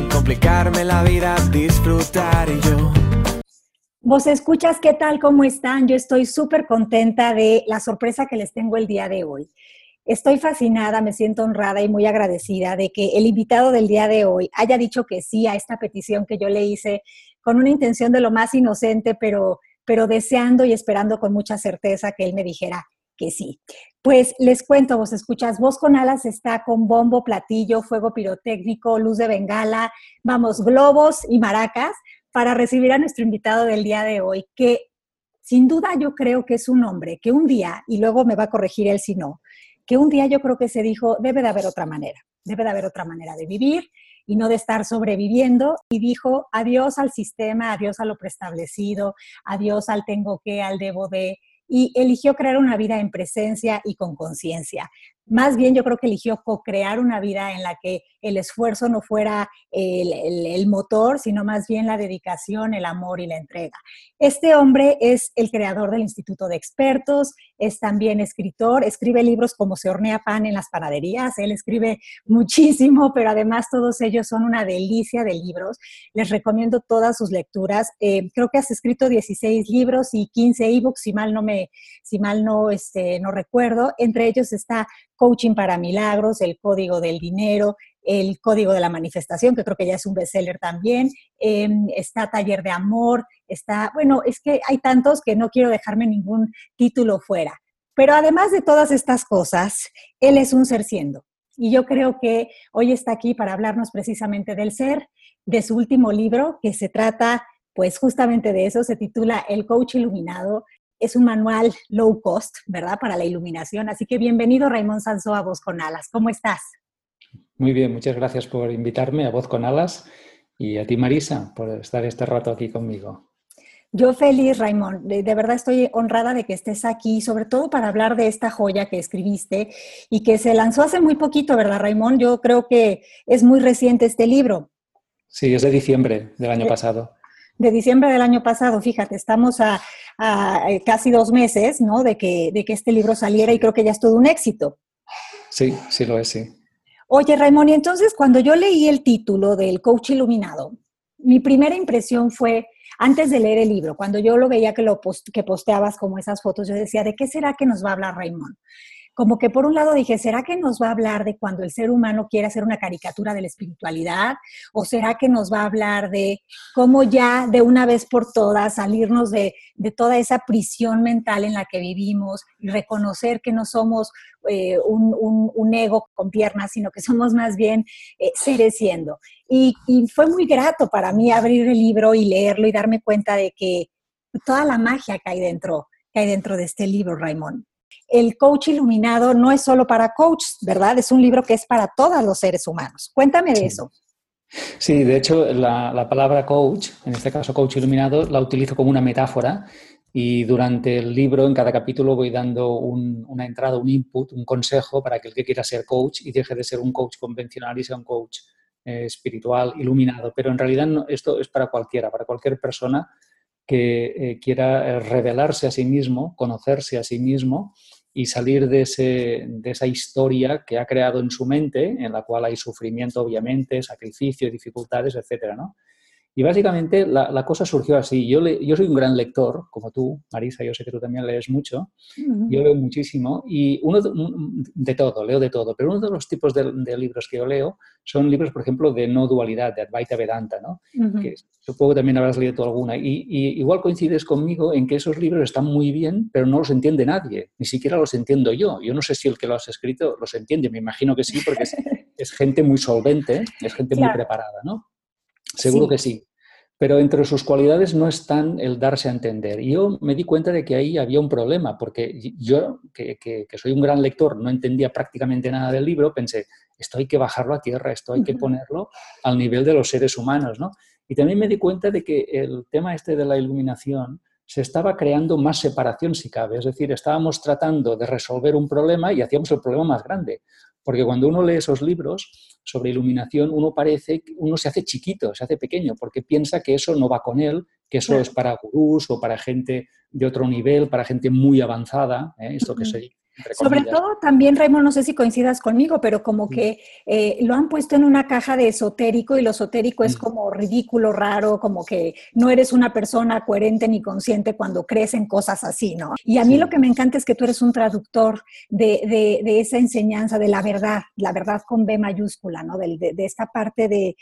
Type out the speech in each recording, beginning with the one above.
sin complicarme la vida, disfrutar yo. Vos escuchas, ¿qué tal? ¿Cómo están? Yo estoy súper contenta de la sorpresa que les tengo el día de hoy. Estoy fascinada, me siento honrada y muy agradecida de que el invitado del día de hoy haya dicho que sí a esta petición que yo le hice con una intención de lo más inocente, pero, pero deseando y esperando con mucha certeza que él me dijera que sí. Pues les cuento, vos escuchas, Voz con Alas está con bombo, platillo, fuego pirotécnico, luz de bengala, vamos, globos y maracas para recibir a nuestro invitado del día de hoy, que sin duda yo creo que es un hombre que un día, y luego me va a corregir él si no, que un día yo creo que se dijo, debe de haber otra manera, debe de haber otra manera de vivir y no de estar sobreviviendo, y dijo adiós al sistema, adiós a lo preestablecido, adiós al tengo que, al debo de, y eligió crear una vida en presencia y con conciencia. Más bien yo creo que eligió co-crear una vida en la que el esfuerzo no fuera el, motor, sino más bien la dedicación, el amor y la entrega. Este hombre es el creador del Instituto de Expertos, es también escritor, escribe libros como Se hornea pan en las panaderías, él escribe muchísimo, pero además todos ellos son una delicia de libros. Les recomiendo todas sus lecturas. Eh, creo que has escrito 16 libros y 15 ebooks, si mal no me, si mal no, este, no recuerdo. Entre ellos está Coaching para Milagros, El Código del Dinero, El Código de la Manifestación, que creo que ya es un bestseller también, eh, está Taller de Amor, está, bueno, es que hay tantos que no quiero dejarme ningún título fuera. Pero además de todas estas cosas, él es un ser siendo. Y yo creo que hoy está aquí para hablarnos precisamente del ser, de su último libro, que se trata pues justamente de eso, se titula El Coach Iluminado, es un manual low cost, ¿verdad? Para la iluminación. Así que bienvenido, Raymond Sanso, a Voz con Alas. ¿Cómo estás? Muy bien, muchas gracias por invitarme a Voz con Alas y a ti, Marisa, por estar este rato aquí conmigo. Yo feliz, Raymond. De, de, verdad estoy honrada de que estés aquí, sobre todo para hablar de esta joya que escribiste y que se lanzó hace muy poquito, ¿verdad, Raymond? Yo creo que es muy reciente este libro. Sí, es de diciembre del año pasado de diciembre del año pasado, fíjate, estamos a, a, casi dos meses, ¿no? De que, de que este libro saliera y creo que ya es todo un éxito. Sí, sí lo es, sí. Oye, Raymond, y entonces cuando yo leí el título del Coach Iluminado, mi primera impresión fue, antes de leer el libro, cuando yo lo veía que, lo post, que posteabas como esas fotos, yo decía, ¿de qué será que nos va a hablar Raymond? Como que por un lado dije, ¿será que nos va a hablar de cuando el ser humano quiere hacer una caricatura de la espiritualidad? ¿O será que nos va a hablar de cómo ya de una vez por todas salirnos de, de toda esa prisión mental en la que vivimos y reconocer que no somos eh, un, un, ego con piernas, sino que somos más bien eh, seres siendo? Y, y fue muy grato para mí abrir el libro y leerlo y darme cuenta de que toda la magia que hay dentro, que hay dentro de este libro, Raymond el coach iluminado no es solo para coaches, ¿verdad? Es un libro que es para todos los seres humanos. Cuéntame de sí. eso. Sí, de hecho, la, la, palabra coach, en este caso coach iluminado, la utilizo como una metáfora y durante el libro, en cada capítulo, voy dando un, una entrada, un input, un consejo para que el que quiera ser coach y deje de ser un coach convencional y sea un coach eh, espiritual, iluminado. Pero en realidad no, esto es para cualquiera, para cualquier persona que eh, quiera revelarse a sí mismo, conocerse a sí mismo y salir de, ese, de, esa historia que ha creado en su mente, en la cual hay sufrimiento, obviamente, sacrificio, dificultades, etcétera, ¿no? Y básicamente la, la cosa surgió así. Yo, le, yo, soy un gran lector, como tú, Marisa, yo sé que tú también lees mucho. Uh -huh. Yo leo muchísimo y uno de, de, todo, leo de todo. Pero uno de los tipos de, de, libros que yo leo son libros, por ejemplo, de no dualidad, de Advaita Vedanta, ¿no? Uh -huh. Que supongo que también habrás leído alguna. Y, y, igual coincides conmigo en que esos libros están muy bien, pero no los entiende nadie. Ni siquiera los entiendo yo. Yo no sé si el que lo has escrito los entiende. Me imagino que sí, porque es, es gente muy solvente, es gente claro. muy preparada, ¿no? Seguro sí. que sí. Pero entre sus cualidades no están el darse a entender. Y yo me di cuenta de que ahí había un problema, porque yo, que, que, que, soy un gran lector, no entendía prácticamente nada del libro, pensé, esto hay que bajarlo a tierra, esto hay que ponerlo al nivel de los seres humanos, ¿no? Y también me di cuenta de que el tema este de la iluminación se estaba creando más separación si cabe, es decir, estábamos tratando de resolver un problema y hacíamos el problema más grande. Porque cuando uno lee esos libros sobre iluminación, uno parece, uno se hace chiquito, se hace pequeño, porque piensa que eso no va con él, que eso es para gurús o para gente de otro nivel, para gente muy avanzada, ¿eh? esto que se sobre todo también, Raymond, no sé si coincidas conmigo, pero como que eh, lo han puesto en una caja de esotérico y lo esotérico es como ridículo, raro, como que no eres una persona coherente ni consciente cuando crees en cosas así, ¿no? Y a mí lo que me encanta es que tú eres un traductor de, esa enseñanza de la verdad, la verdad con B mayúscula, ¿no? De, de esta parte de,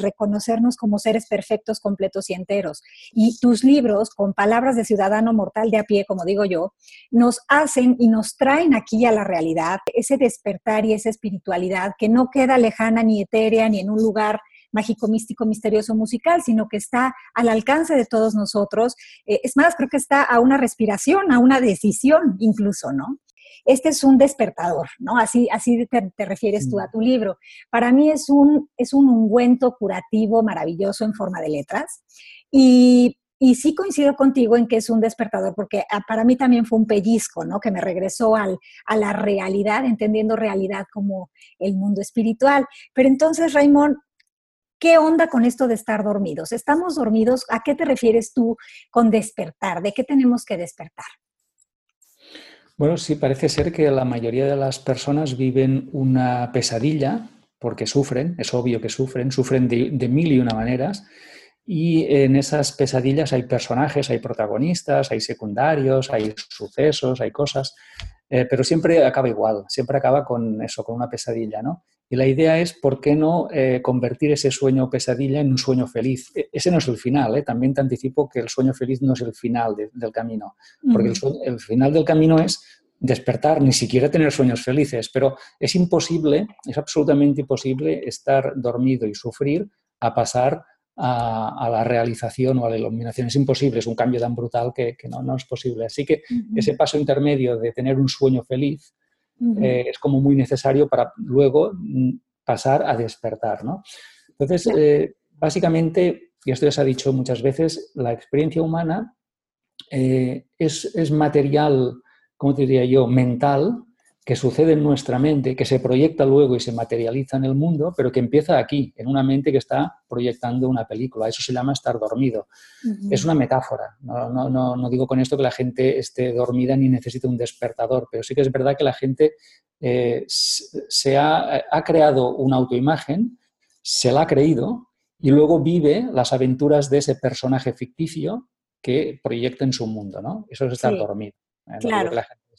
reconocernos como seres perfectos, completos y enteros. Y tus libros, con palabras de ciudadano mortal de a pie, como digo yo, nos hacen y nos traen aquí a la realidad, ese despertar y esa espiritualidad que no queda lejana ni etérea ni en un lugar mágico, místico, misterioso, musical, sino que está al alcance de todos nosotros. Eh, es más, creo que está a una respiración, a una decisión incluso, ¿no? Este es un despertador, ¿no? Así, así te, te refieres tú a mm. tu libro. Para mí es un, es un ungüento curativo maravilloso en forma de letras. Y y sí coincido contigo en que es un despertador, porque ah, para mí también fue un pellizco, ¿no? Que me regresó al, a la realidad, entendiendo realidad como el mundo espiritual. Pero entonces, Raymond, ¿qué onda con esto de estar dormidos? ¿Estamos dormidos? ¿A qué te refieres tú con despertar? ¿De qué tenemos que despertar? Bueno, sí, parece ser que la mayoría de las personas viven una pesadilla porque sufren, es obvio que sufren, sufren de, de mil y una maneras y en esas pesadillas hay personajes, hay protagonistas, hay secundarios, hay sucesos, hay cosas, eh, pero siempre acaba igual, siempre acaba con eso, con una pesadilla, ¿no? Y la idea es, ¿por qué no eh, convertir ese sueño o pesadilla en un sueño feliz? E, ese no es el final, ¿eh? también te anticipo que el sueño feliz no es el final del camino, porque el, el final del camino es despertar, ni siquiera tener sueños felices, pero es imposible, es absolutamente imposible estar dormido y sufrir a pasar a, la realización o a la iluminación. Es imposible, es un cambio tan brutal que, no, no, es posible. Así que ese paso intermedio de tener un sueño feliz eh, es como muy necesario para luego mm, pasar a despertar. ¿no? Entonces, eh, básicamente, y esto ya se ha dicho muchas veces, la experiencia humana eh, es, es, material, ¿cómo te diría yo?, mental, que sucede en nuestra mente, que se proyecta luego y se materializa en el mundo, pero que empieza aquí, en una mente que está proyectando una película. Eso se llama estar dormido. Es una metáfora. No, no, digo con esto que la gente esté dormida ni necesite un despertador, pero sí que es verdad que la gente eh, se ha, ha creado una autoimagen, se la ha creído y luego vive las aventuras de ese personaje ficticio que proyecta en su mundo. ¿no? Eso es estar dormido. ¿eh? claro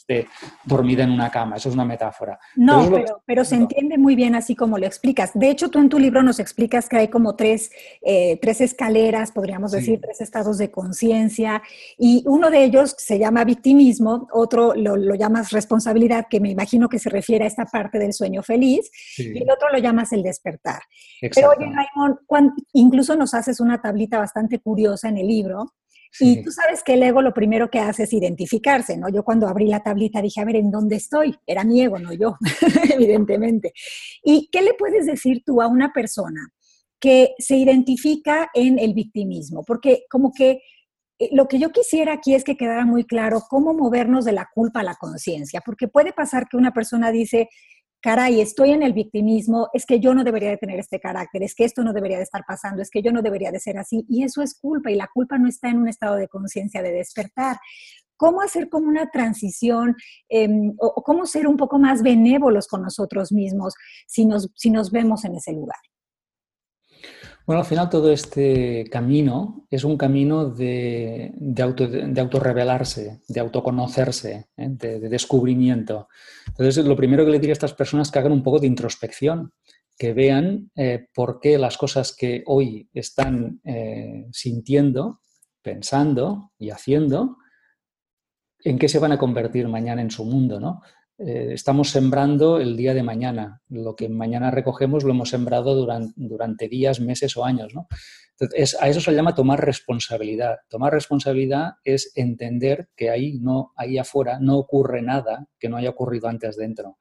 esté dormida en una cama. Eso es una metáfora. No, pero, se entiende muy bien así como lo explicas. De hecho, tú en tu libro nos explicas que hay como tres, eh, tres escaleras, podríamos decir, tres estados de conciencia, y uno de ellos se llama victimismo, otro lo, lo, llamas responsabilidad, que me imagino que se refiere a esta parte del sueño feliz, y el otro lo llamas el despertar. Pero oye, Raymond, incluso nos haces una tablita bastante curiosa en el libro, y tú sabes que el ego lo primero que hace es identificarse, ¿no? Yo cuando abrí la tablita dije, a ver, ¿en dónde estoy? Era mi ego, no yo, evidentemente. ¿Y qué le puedes decir tú a una persona que se identifica en el victimismo? Porque como que eh, lo que yo quisiera aquí es que quedara muy claro cómo movernos de la culpa a la conciencia, porque puede pasar que una persona dice, caray, estoy en el victimismo, es que yo no debería de tener este carácter, es que esto no debería de estar pasando, es que yo no debería de ser así. Y eso es culpa y la culpa no está en un estado de conciencia de despertar. ¿Cómo hacer como una transición em, o, cómo ser un poco más benévolos con nosotros mismos si nos, si nos vemos en ese lugar? Bueno, al final todo este camino es un camino de, de, auto, de autorrevelarse, de autoconocerse, ¿eh? de, descubrimiento. Entonces, lo primero que le diría a estas personas es que hagan un poco de introspección, que vean eh, por qué las cosas que hoy están eh, sintiendo, pensando y haciendo, en qué se van a convertir mañana en su mundo, ¿no? Eh, estamos sembrando el día de mañana. Lo que mañana recogemos lo hemos sembrado durante, durante días, meses o años. ¿no? Entonces, a eso se llama tomar responsabilidad. Tomar responsabilidad es entender que ahí, no, ahí afuera no ocurre nada que no haya ocurrido antes dentro.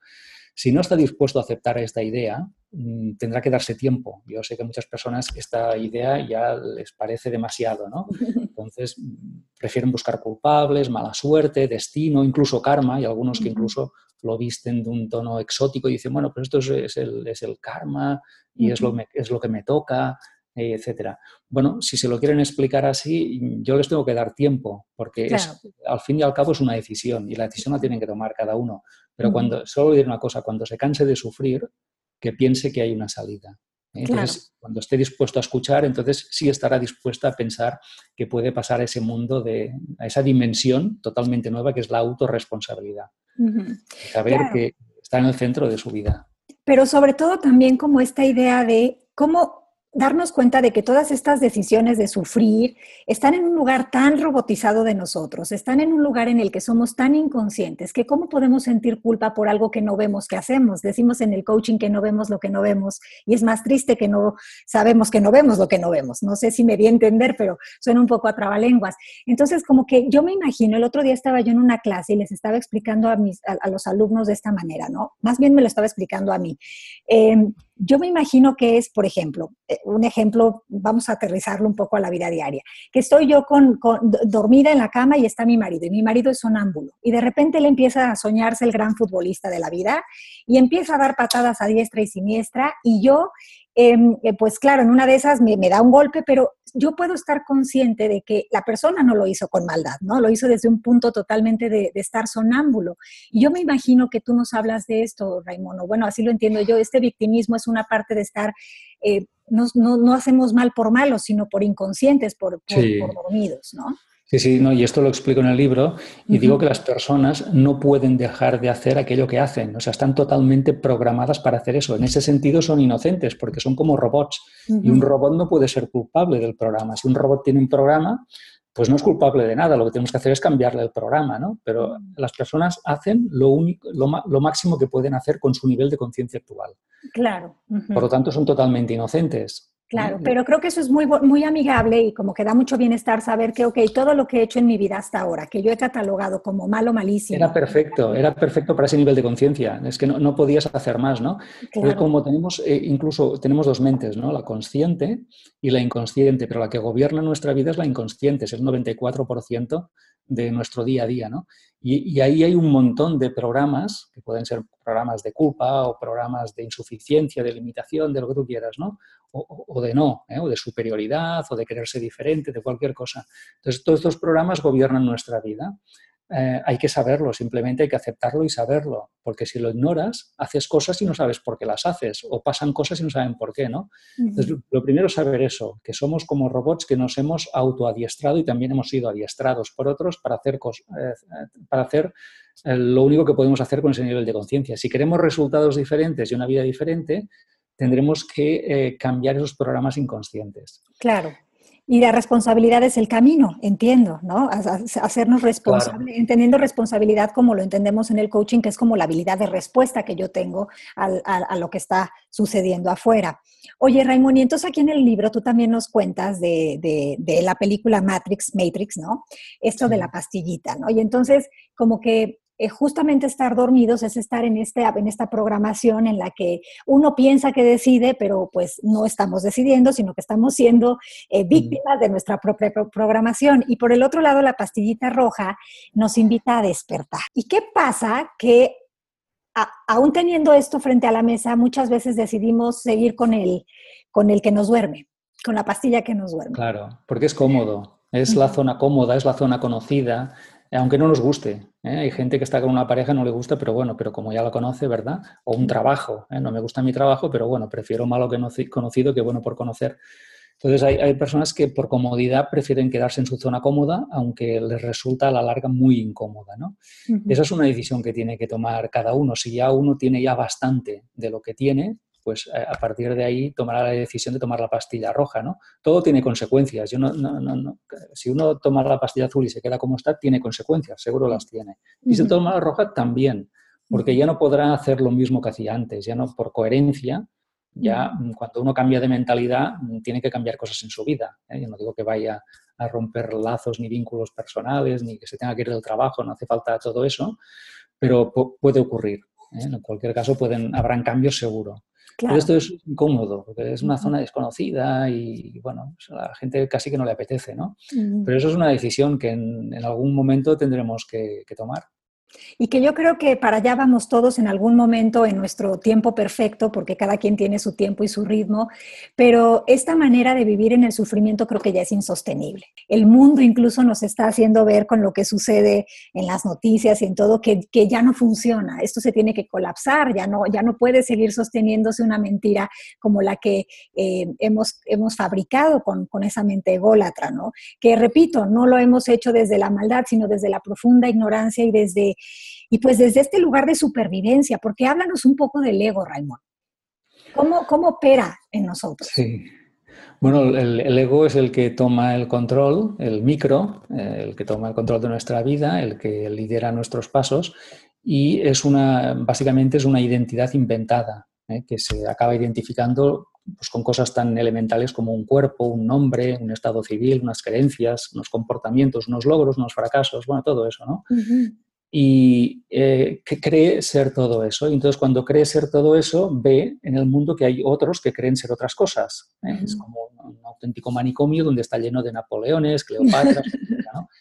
Si no está dispuesto a aceptar esta idea, mm, tendrá que darse tiempo. Yo sé que a muchas personas esta idea ya les parece demasiado, ¿no? Entonces, mm, prefieren buscar culpables, mala suerte, destino, incluso karma, y algunos que incluso lo visten de un tono exótico y dicen, bueno, pues esto es, el, es el, karma y es, lo es lo que me toca, etcétera. Bueno, si se lo quieren explicar así, yo les tengo que dar tiempo, porque al fin y al cabo es una decisión y la decisión la tienen que tomar cada uno. Pero cuando, solo diré una cosa, cuando se canse de sufrir, que piense que hay una salida. Entonces, cuando esté dispuesto a escuchar, entonces sí estará dispuesta a pensar que puede pasar a ese mundo, de, a esa dimensión totalmente nueva que es la autorresponsabilidad. Saber que está en el centro de su vida. Pero sobre todo también como esta idea de cómo darnos cuenta de que todas estas decisiones de sufrir están en un lugar tan robotizado de nosotros, están en un lugar en el que somos tan inconscientes, que cómo podemos sentir culpa por algo que no vemos que hacemos. Decimos en el coaching que no vemos lo que no vemos y es más triste que no sabemos que no vemos lo que no vemos. No sé si me di a entender, pero suena un poco a trabalenguas. Entonces, como que yo me imagino, el otro día estaba yo en una clase y les estaba explicando a, mis, a, los alumnos de esta manera, ¿no? Más bien me lo estaba explicando a mí. Em, yo me imagino que es, por ejemplo, eh, un ejemplo, vamos a aterrizarlo un poco a la vida diaria, que estoy yo con, dormida en la cama y está mi marido, y mi marido es sonámbulo, y de repente él empieza a soñarse el gran futbolista de la vida y empieza a dar patadas a diestra y siniestra, y yo eh, pues claro, en una de esas me, da un golpe, pero yo puedo estar consciente de que la persona no lo hizo con maldad, ¿no? Lo hizo desde un punto totalmente de, estar sonámbulo. Y yo me imagino que tú nos hablas de esto, Raimondo. Bueno, así lo entiendo yo. Este victimismo es una parte de estar, eh, no, no, hacemos mal por malos, sino por inconscientes, por, por dormidos, ¿no? Sí, sí, no, y esto lo explico en el libro y digo que las personas no pueden dejar de hacer aquello que hacen, o sea, están totalmente programadas para hacer eso. En ese sentido son inocentes porque son como robots y un robot no puede ser culpable del programa. Si un robot tiene un programa, pues no es culpable de nada, lo que tenemos que hacer es cambiarle el programa, ¿no? Pero las personas hacen lo, único, lo, máximo que pueden hacer con su nivel de conciencia actual. Claro. Por lo tanto, son totalmente inocentes. Claro, pero creo que eso es muy, muy amigable y como que da mucho bienestar saber que, ok, todo lo que he hecho en mi vida hasta ahora, que yo he catalogado como malo, malísimo. Era perfecto, era perfecto para ese nivel de conciencia. Es que no, podías hacer más, ¿no? Claro. como tenemos, eh, incluso tenemos dos mentes, ¿no? La consciente y la inconsciente, pero la que gobierna nuestra vida es la inconsciente, es el 94% de nuestro día a día, ¿no? Y, ahí hay un montón de programas, que pueden ser programas de culpa o programas de insuficiencia, de limitación, de lo que tú quieras, ¿no? O, de no, ¿eh? o de superioridad, o de quererse diferente, de cualquier cosa. Entonces, todos estos programas gobiernan nuestra vida. Eh, hay que saberlo, simplemente hay que aceptarlo y saberlo, porque si lo ignoras, haces cosas y no sabes por qué las haces, o pasan cosas y no saben por qué, ¿no? Entonces, lo primero es saber eso, que somos como robots que nos hemos autoadiestrado y también hemos sido adiestrados por otros para hacer, eh, para hacer eh, lo único que podemos hacer con ese nivel de conciencia. Si queremos resultados diferentes y una vida diferente, tendremos que cambiar esos programas inconscientes. Claro. Y la responsabilidad es el camino, entiendo, ¿no? Hacernos responsables, entendiendo responsabilidad como lo entendemos en el coaching, que es como la habilidad de respuesta que yo tengo a, lo que está sucediendo afuera. Oye, Raimund, y entonces aquí en el libro tú también nos cuentas de, de, la película Matrix, Matrix, ¿no? Esto de la pastillita, ¿no? Y entonces, como que eh, justamente estar dormidos es estar en, este, en esta programación en la que uno piensa que decide, pero pues no estamos decidiendo, sino que estamos siendo eh, víctimas de nuestra propia programación. Y por el otro lado, la pastillita roja nos invita a despertar. ¿Y qué pasa? Que aún teniendo esto frente a la mesa, muchas veces decidimos seguir con el, con el que nos duerme, con la pastilla que nos duerme. Claro, porque es cómodo. Es la zona cómoda, es la zona conocida, aunque no nos guste. ¿eh? Hay gente que está con una pareja, no le gusta, pero bueno, pero como ya lo conoce, ¿verdad? O un trabajo, ¿eh? no me gusta mi trabajo, pero bueno, prefiero malo que no conocido que bueno por conocer. Entonces hay, personas que por comodidad prefieren quedarse en su zona cómoda, aunque les resulta a la larga muy incómoda. ¿no? Esa es una decisión que tiene que tomar cada uno. Si ya uno tiene ya bastante de lo que tiene, pues eh, a partir de ahí tomará la decisión de tomar la pastilla roja, ¿no? Todo tiene consecuencias. Yo no, no, no, si uno toma la pastilla azul y se queda como está, tiene consecuencias, seguro las tiene. Y si toma la roja, también, porque ya no podrá hacer lo mismo que hacía antes, ya no por coherencia, ya cuando uno cambia de mentalidad, tiene que cambiar cosas en su vida. ¿eh? Yo no digo que vaya a romper lazos ni vínculos personales, ni que se tenga que ir del trabajo, no hace falta todo eso, pero puede ocurrir. ¿eh? En cualquier caso, pueden, habrán cambios seguro. Pero esto es incómodo, porque es una zona desconocida y, bueno, pues a la gente casi que no le apetece, ¿no? Pero eso es una decisión que en, algún momento tendremos que tomar. Y que yo creo que para allá vamos todos en algún momento en nuestro tiempo perfecto, porque cada quien tiene su tiempo y su ritmo, pero esta manera de vivir en el sufrimiento creo que ya es insostenible. El mundo incluso nos está haciendo ver con lo que sucede en las noticias y en todo que, que ya no funciona. Esto se tiene que colapsar, ya no, ya no puede seguir sosteniéndose una mentira como la que eh, hemos, hemos fabricado con, con esa mente ególatra, ¿no? Que repito, no lo hemos hecho desde la maldad, sino desde la profunda ignorancia y desde y pues desde este lugar de supervivencia, porque háblanos un poco del ego, Raymond. ¿Cómo, cómo opera en nosotros? Sí. Bueno, el, ego es el que toma el control, el micro, eh, el que toma el control de nuestra vida, el que lidera nuestros pasos y es una, básicamente es una identidad inventada eh, que se acaba identificando pues, con cosas tan elementales como un cuerpo, un nombre, un estado civil, unas creencias, unos comportamientos, unos logros, unos fracasos, bueno, todo eso, ¿no? Y eh, que cree ser todo eso. Y entonces cuando cree ser todo eso, ve en el mundo que hay otros que creen ser otras cosas. ¿eh? Es como un, auténtico manicomio donde está lleno de Napoleones, Cleopatras.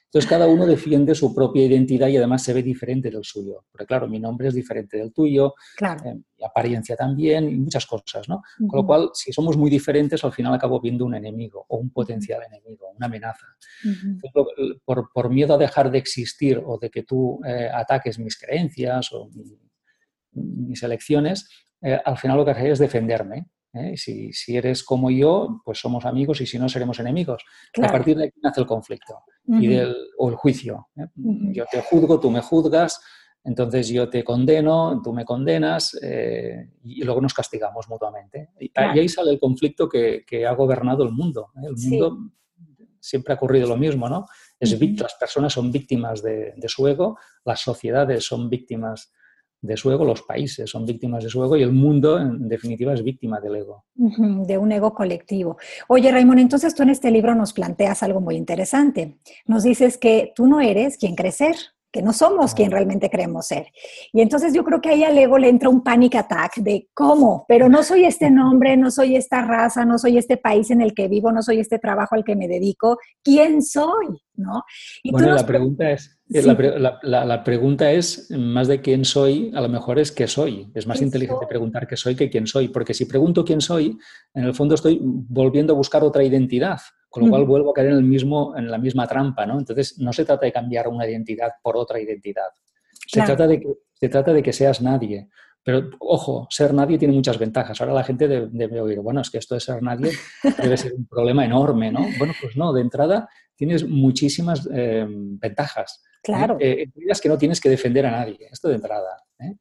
Entonces cada uno defiende su propia identidad y además se ve diferente del suyo. Porque claro, mi nombre es diferente del tuyo, eh, mi apariencia también y muchas cosas. ¿no? Con lo cual, si somos muy diferentes, al final acabo viendo un enemigo o un potencial enemigo, una amenaza. por, por, miedo a dejar de existir o de que tú ataques mis creencias o mis elecciones, eh, al final lo que haré es defenderme. ¿eh? Si, si, eres como yo, pues somos amigos y si no, seremos enemigos. A partir de aquí nace el conflicto y del, o el juicio. ¿eh? Yo te juzgo, tú me juzgas, entonces yo te condeno, tú me condenas y luego nos castigamos mutuamente. Y, ahí sale el conflicto que, que, ha gobernado el mundo. El mundo siempre ha ocurrido lo mismo, ¿no? Es, Las personas son víctimas de, su ego, las sociedades son víctimas de su ego, los países son víctimas de su ego y el mundo, en definitiva, es víctima del ego. De un ego colectivo. Oye, Raymond, entonces tú en este libro nos planteas algo muy interesante. Nos dices que tú no eres quien crecer, que no somos quien realmente queremos ser. Y entonces yo creo que ahí al ego le entra un panic attack de cómo, pero no soy este nombre, no soy esta raza, no soy este país en el que vivo, no soy este trabajo al que me dedico. ¿Quién soy? ¿No? bueno, la pregunta es, eh, la, pregunta es, más de quién soy, a lo mejor es qué soy. Es más inteligente preguntar qué soy que quién soy, porque si pregunto quién soy, en el fondo estoy volviendo a buscar otra identidad. Con lo cual vuelvo a caer en, el mismo, en la misma trampa, ¿no? Entonces, no se trata de cambiar una identidad por otra identidad. Se, trata, de que, se trata de que seas nadie. Pero, ojo, ser nadie tiene muchas ventajas. Ahora la gente debe, oír, bueno, es que esto de ser nadie debe ser un problema enorme, ¿no? Bueno, pues no, de entrada tienes muchísimas eh, ventajas. Claro. Eh, es que no tienes que defender a nadie, esto de entrada. ¿eh?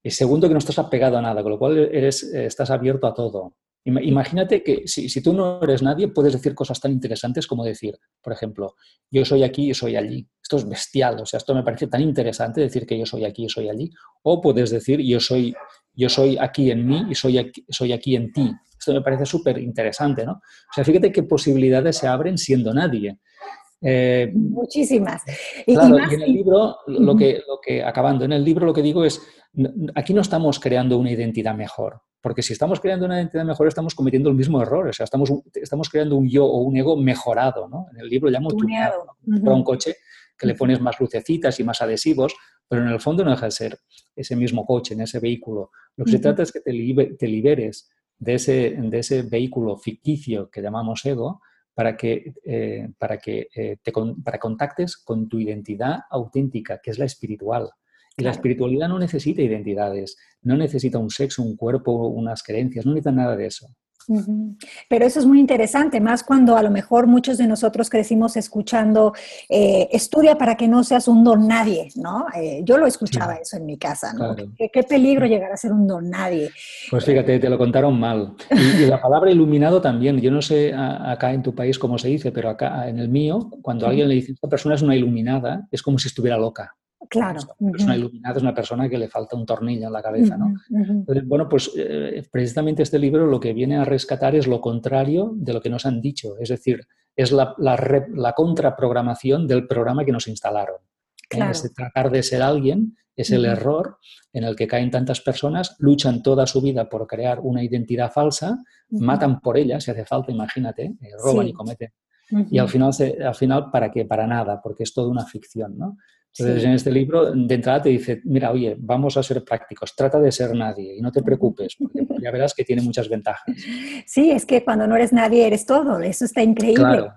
Y segundo, que no estás apegado a nada, con lo cual eres, estás abierto a todo. Imagínate que si, si, tú no eres nadie, puedes decir cosas tan interesantes como decir, por ejemplo, yo soy aquí y soy allí. Esto es bestial, o sea, esto me parece tan interesante decir que yo soy aquí y soy allí. O puedes decir, yo soy, yo soy aquí en mí y soy aquí, soy aquí en ti. Esto me parece súper interesante, ¿no? O sea, fíjate qué posibilidades se abren siendo nadie. Eh, Muchísimas. Y, claro, y, en el libro, lo que, lo que, acabando, en el libro lo que digo es, aquí no estamos creando una identidad mejor, porque si estamos creando una identidad mejor estamos cometiendo el mismo error, o sea, estamos, estamos creando un yo o un ego mejorado, ¿no? En el libro llamo tuneado, ¿no? un coche que le pones más lucecitas y más adhesivos, pero en el fondo no deja de ser ese mismo coche, en ese vehículo. Lo que se trata es que te, te liberes de ese, de ese vehículo ficticio que llamamos ego, para que, eh, para que eh, te para contactes con tu identidad auténtica, que es la espiritual. Y la espiritualidad no necesita identidades, no necesita un sexo, un cuerpo, unas creencias, no necesita nada de eso. Pero eso es muy interesante, más cuando a lo mejor muchos de nosotros crecimos escuchando, eh, estudia para que no seas un don nadie, ¿no? Eh, yo lo escuchaba eso en mi casa, ¿no? ¿Qué, peligro llegar a ser un don nadie. Pues fíjate, te lo contaron mal. Y, la palabra iluminado también, yo no sé acá en tu país cómo se dice, pero acá en el mío, cuando alguien le dice, esta persona es una iluminada, es como si estuviera loca. Claro. Una persona iluminada es una persona que le falta un tornillo en la cabeza, ¿no? bueno, pues eh, precisamente este libro lo que viene a rescatar es lo contrario de lo que nos han dicho, es decir, es la, la, la contraprogramación del programa que nos instalaron. ese tratar de ser alguien es el error en el que caen tantas personas, luchan toda su vida por crear una identidad falsa, matan por ella, si hace falta, imagínate, eh, roban y cometen. Y al final, al final, ¿para qué? Para nada, porque es toda una ficción, ¿no? Entonces, en este libro, de entrada te dice, mira, oye, vamos a ser prácticos, trata de ser nadie y no te preocupes, porque ya verás que tiene muchas ventajas. Sí, es que cuando no eres nadie, eres todo, eso está increíble. Claro.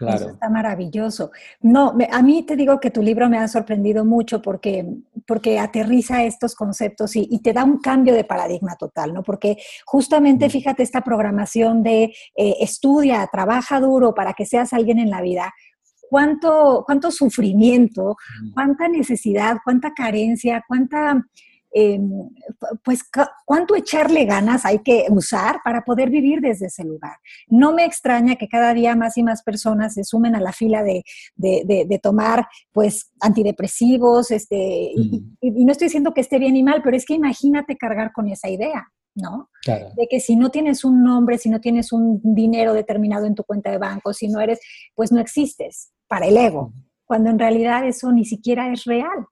Claro. Eso está maravilloso. No, a mí te digo que tu libro me ha sorprendido mucho porque, porque aterriza estos conceptos y, te da un cambio de paradigma total, ¿no? Porque justamente, fíjate, esta programación de eh, estudia, trabaja duro para que seas alguien en la vida, cuánto, cuánto sufrimiento, mm. cuánta necesidad, cuánta carencia, cuánta Em, pues cuánto echarle ganas hay que usar para poder vivir desde ese lugar. No me extraña que cada día más y más personas se sumen a la fila de, tomar pues antidepresivos, este, y, no estoy diciendo que esté bien y mal, pero es que imagínate cargar con esa idea. ¿No? De que si no tienes un nombre, si no tienes un dinero determinado en tu cuenta de banco, si no eres, pues no existes para el ego, cuando en realidad eso ni siquiera es real.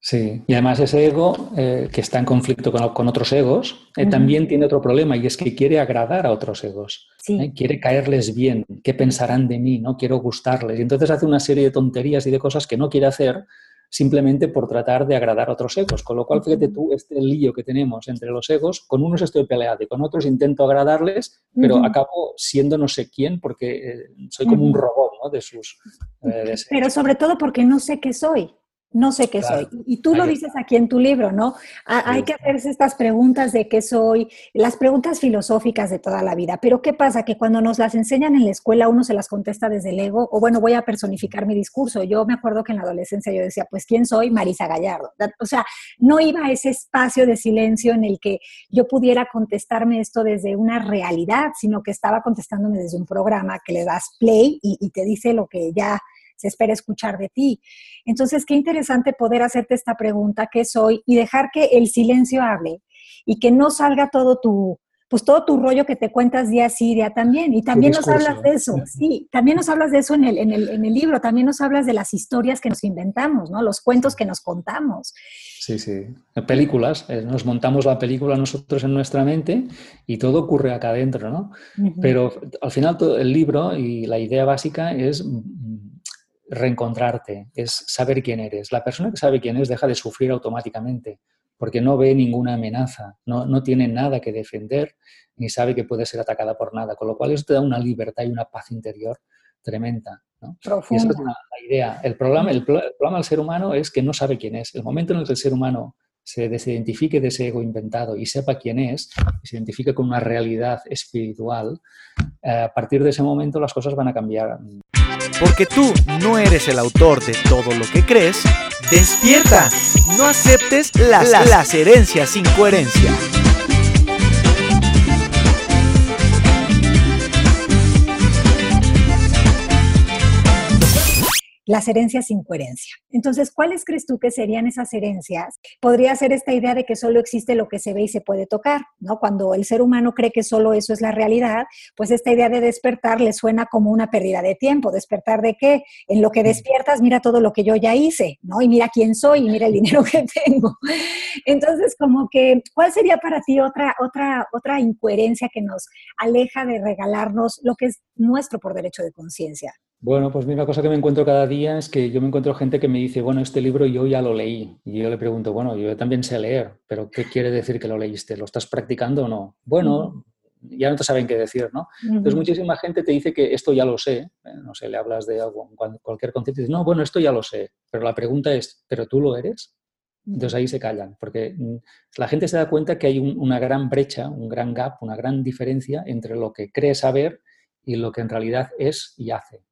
Sí, y además ese ego eh, que está en conflicto con, otros egos eh, también tiene otro problema y es que quiere agradar a otros egos, ¿eh? quiere caerles bien, qué pensarán de mí, no quiero gustarles y entonces hace una serie de tonterías y de cosas que no quiere hacer simplemente por tratar de agradar a otros egos. Con lo cual, fíjate tú, este lío que tenemos entre los egos, con unos estoy peleado y con otros intento agradarles, pero acabo siendo no sé quién porque soy como un robot ¿no? de sus... pero sobre todo porque no sé qué soy. No sé qué soy. Y tú lo dices aquí en tu libro, ¿no? Hay que hacerse estas preguntas de qué soy, las preguntas filosóficas de toda la vida. Pero ¿qué pasa? Que cuando nos las enseñan en la escuela uno se las contesta desde el ego, o bueno, voy a personificar mi discurso. Yo me acuerdo que en la adolescencia yo decía, pues ¿quién soy? Marisa Gallardo. O sea, no iba a ese espacio de silencio en el que yo pudiera contestarme esto desde una realidad, sino que estaba contestándome desde un programa que le das play y, y te dice lo que ya se espera escuchar de ti. Entonces, qué interesante poder hacerte esta pregunta, ¿qué soy? Y dejar que el silencio hable y que no salga todo tu, pues todo tu rollo que te cuentas día sí, día también. Y también nos hablas de eso, sí, también nos hablas de eso en el, en, el, en el libro, también nos hablas de las historias que nos inventamos, ¿no? Los cuentos que nos contamos. Sí, sí. Películas, eh, nos montamos la película nosotros en nuestra mente y todo ocurre acá adentro, ¿no? Pero al final todo el libro y la idea básica es reencontrarte, es saber quién eres. La persona que sabe quién es deja de sufrir automáticamente porque no ve ninguna amenaza, no, no tiene nada que defender ni sabe que puede ser atacada por nada, con lo cual eso te da una libertad y una paz interior tremenda. ¿no? Y esa es la idea. El problema, el, problema del ser humano es que no sabe quién es. El momento en el que el ser humano se desidentifique de ese ego inventado y sepa quién es, y se identifique con una realidad espiritual, eh, a partir de ese momento las cosas van a cambiar. Porque tú no eres el autor de todo lo que crees, despierta. No aceptes las, las herencias sin coherencia. Las herencias sin coherencia. Entonces, ¿cuáles crees tú que serían esas herencias? Podría ser esta idea de que solo existe lo que se ve y se puede tocar, ¿no? Cuando el ser humano cree que solo eso es la realidad, pues esta idea de despertar le suena como una pérdida de tiempo. ¿Despertar de qué? En lo que despiertas, mira todo lo que yo ya hice, ¿no? Y mira quién soy y mira el dinero que tengo. Entonces, como que, ¿cuál sería para ti otra, otra, otra incoherencia que nos aleja de regalarnos lo que es nuestro por derecho de conciencia? Bueno, pues mira, una cosa que me encuentro cada día es que yo me encuentro gente que me dice, bueno, este libro yo ya lo leí. Y yo le pregunto, bueno, yo también sé leer, pero ¿qué quiere decir que lo leíste? ¿Lo estás practicando o no? Bueno, ya no te saben qué decir, ¿no? Entonces muchísima gente te dice que esto ya lo sé, eh, no sé, le hablas de algo, cualquier concepto y dices, no, bueno, esto ya lo sé, pero la pregunta es, ¿pero tú lo eres? Entonces ahí se callan, porque mm, la gente se da cuenta que hay una gran brecha, un gran gap, una gran diferencia entre lo que cree saber y lo que en realidad es y hace.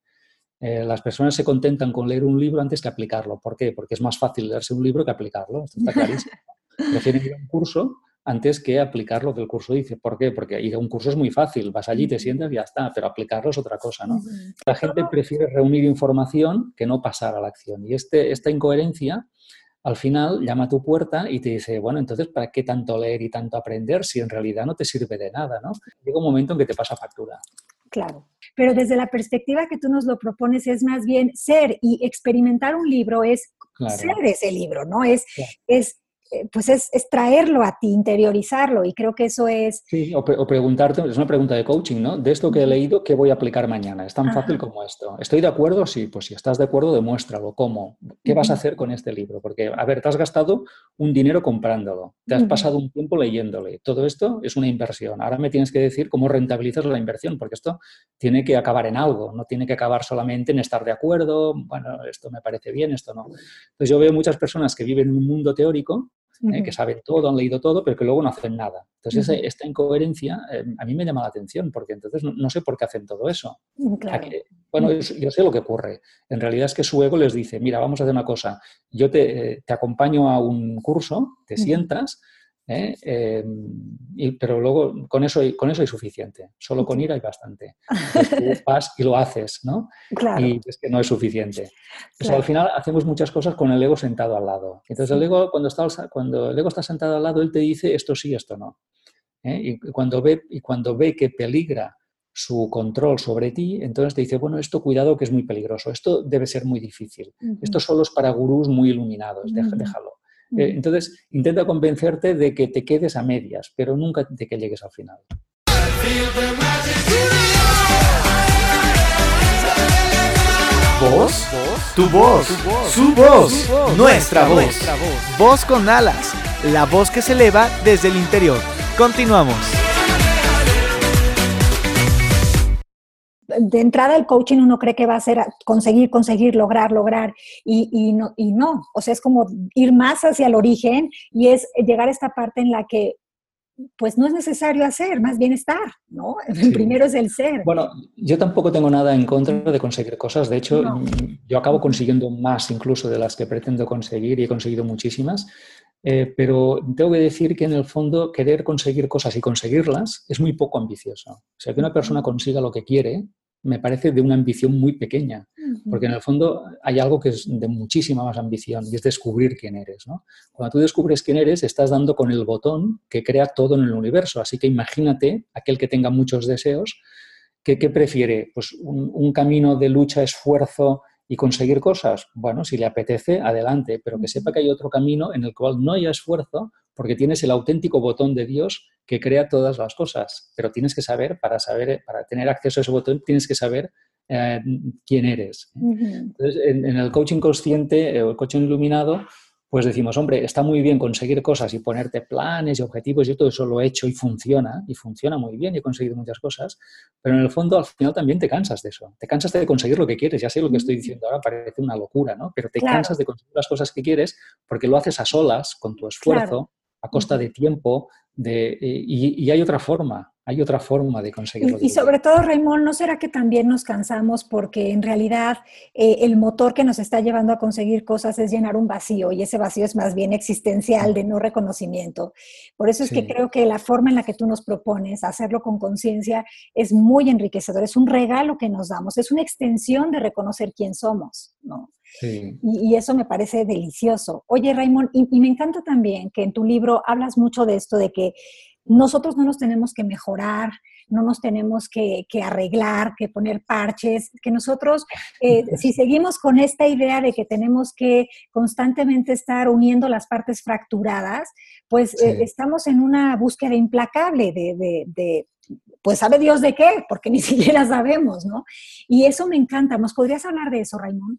Eh, las personas se contentan con leer un libro antes que aplicarlo. ¿Por qué? Porque es más fácil leerse un libro que aplicarlo. Esto está clarísimo. Prefieren ir a un curso antes que aplicar lo que el curso dice. ¿Por qué? Porque ir a un curso es muy fácil. Vas allí, te sientas y ya está. Pero aplicarlo es otra cosa, ¿no? La gente prefiere reunir información que no pasar a la acción. Y este, esta incoherencia al final llama a tu puerta y te dice, bueno, entonces, ¿para qué tanto leer y tanto aprender si en realidad no te sirve de nada? ¿no? Llega un momento en que te pasa factura. Claro, pero desde la perspectiva que tú nos lo propones es más bien ser y experimentar un libro es ser ese libro, ¿no? Es, es pues es, traerlo a ti, interiorizarlo y creo que eso es... Sí, o, preguntarte, es una pregunta de coaching, ¿no? De esto que he leído, ¿qué voy a aplicar mañana? Es tan fácil como esto. ¿Estoy de acuerdo? Sí, pues si estás de acuerdo, demuéstralo. ¿Cómo? ¿Qué vas a hacer con este libro? Porque, a ver, te has gastado un dinero comprándolo, te has pasado un tiempo leyéndole. Todo esto es una inversión. Ahora me tienes que decir cómo rentabilizas la inversión, porque esto tiene que acabar en algo, no tiene que acabar solamente en estar de acuerdo, bueno, esto me parece bien, esto no. Entonces yo veo muchas personas que viven en un mundo teórico ¿eh? que saben todo, han leído todo, pero que luego no hacen nada. Entonces, esta incoherencia eh, a mí me llama la atención, porque entonces no, sé por qué hacen todo eso. Mm, bueno, yo sé lo que ocurre. En realidad es que su ego les dice, mira, vamos a hacer una cosa, yo te, eh, te acompaño a un curso, te sientas, ¿eh? Em, pero luego con eso, con eso hay suficiente, solo con ir hay bastante. Entonces, vas y lo haces, ¿no? Y es que no es suficiente. al final hacemos muchas cosas con el ego sentado al lado. Entonces el ego, cuando, está, cuando el ego está sentado al lado, él te dice esto sí, esto no. ¿eh? Y, cuando ve, y cuando ve que peligra su control sobre ti, entonces te dice, bueno, esto cuidado que es muy peligroso, esto debe ser muy difícil, esto solo es para gurús muy iluminados, déjalo. Eh, entonces, intenta convencerte de que te quedes a medias, pero nunca de que llegues al final. ¿Voz? Tu voz, su voz, nuestra voz. Voz con alas, la voz que se eleva desde el interior. Continuamos. De entrada el coaching uno cree que va a ser conseguir, conseguir, lograr, lograr, y, no, y no, o sea, es como ir más hacia el origen y es llegar a esta parte en la que pues no es necesario hacer, más bien estar, ¿no? El primero es el ser. Bueno, yo tampoco tengo nada en contra de conseguir cosas, de hecho, yo acabo consiguiendo más incluso de las que pretendo conseguir y he conseguido muchísimas, eh, pero tengo que decir que en el fondo querer conseguir cosas y conseguirlas es muy poco ambicioso. O sea, que una persona consiga lo que quiere me parece de una ambición muy pequeña, porque en el fondo hay algo que es de muchísima más ambición y es descubrir quién eres. ¿no? Cuando tú descubres quién eres, estás dando con el botón que crea todo en el universo. Así que imagínate aquel que tenga muchos deseos, ¿qué, prefiere? Pues un, camino de lucha, esfuerzo y conseguir cosas. Bueno, si le apetece, adelante, pero que sepa que hay otro camino en el cual no haya esfuerzo, porque tienes el auténtico botón de Dios que crea todas las cosas, pero tienes que saber, para saber, para tener acceso a ese botón, tienes que saber eh, quién eres. Entonces, en, el coaching consciente o el coaching iluminado, pues decimos, hombre, está muy bien conseguir cosas y ponerte planes y objetivos, yo todo eso lo he hecho y funciona, y funciona muy bien y he conseguido muchas cosas, pero en el fondo al final también te cansas de eso, te cansas de conseguir lo que quieres, ya sé lo que estoy diciendo ahora, parece una locura, ¿no? Pero te cansas de conseguir las cosas que quieres porque lo haces a solas, con tu esfuerzo, a costa de tiempo, de, eh, y, hay otra forma, hay otra forma de conseguirlo. Y, sobre todo, Raymond, ¿no será que también nos cansamos porque en realidad eh, el motor que nos está llevando a conseguir cosas es llenar un vacío y ese vacío es más bien existencial, de no reconocimiento? Por eso es que creo que la forma en la que tú nos propones, hacerlo con conciencia, es muy enriquecedor, es un regalo que nos damos, es una extensión de reconocer quién somos, ¿no? Y, eso me parece delicioso. Oye, Raymond, y, me encanta también que en tu libro hablas mucho de esto, de que nosotros no nos tenemos que mejorar, no nos tenemos que, arreglar, que poner parches, que nosotros, eh, si seguimos con esta idea de que tenemos que constantemente estar uniendo las partes fracturadas, pues eh, estamos en una búsqueda implacable de, de, pues sabe Dios de qué, porque ni siquiera sabemos, ¿no? Y eso me encanta. ¿Nos podrías hablar de eso, Raymond?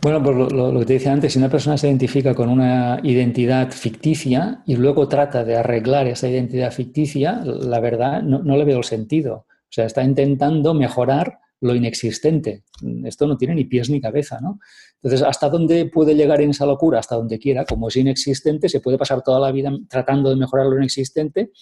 Bueno, pues lo, que te decía antes, si una persona se identifica con una identidad ficticia y luego trata de arreglar esa identidad ficticia, la verdad no, no le veo el sentido. O sea, está intentando mejorar lo inexistente. Esto no tiene ni pies ni cabeza, ¿no? Entonces, ¿hasta dónde puede llegar en esa locura? Hasta donde quiera. Como es inexistente, se puede pasar toda la vida tratando de mejorar lo inexistente.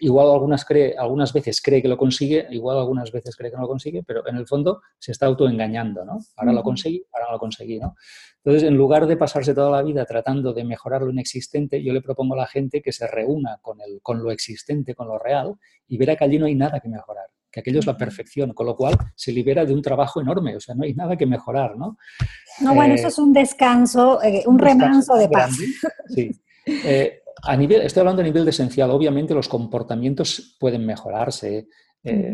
Igual algunas, cree, algunas veces cree que lo consigue, igual algunas veces cree que no lo consigue, pero en el fondo se está autoengañando, ¿no? Ahora lo conseguí, ahora no lo conseguí, ¿no? Entonces, en lugar de pasarse toda la vida tratando de mejorar lo inexistente, yo le propongo a la gente que se reúna con, el, con lo existente, con lo real, y verá que allí no hay nada que mejorar que aquello es la perfección, con lo cual se libera de un trabajo enorme, o sea, no hay nada que mejorar, ¿no? No, bueno, eso eh, es un descanso, eh, un, remanso de paz. Sí. Eh, a nivel, estoy hablando a nivel esencial, obviamente los comportamientos pueden mejorarse,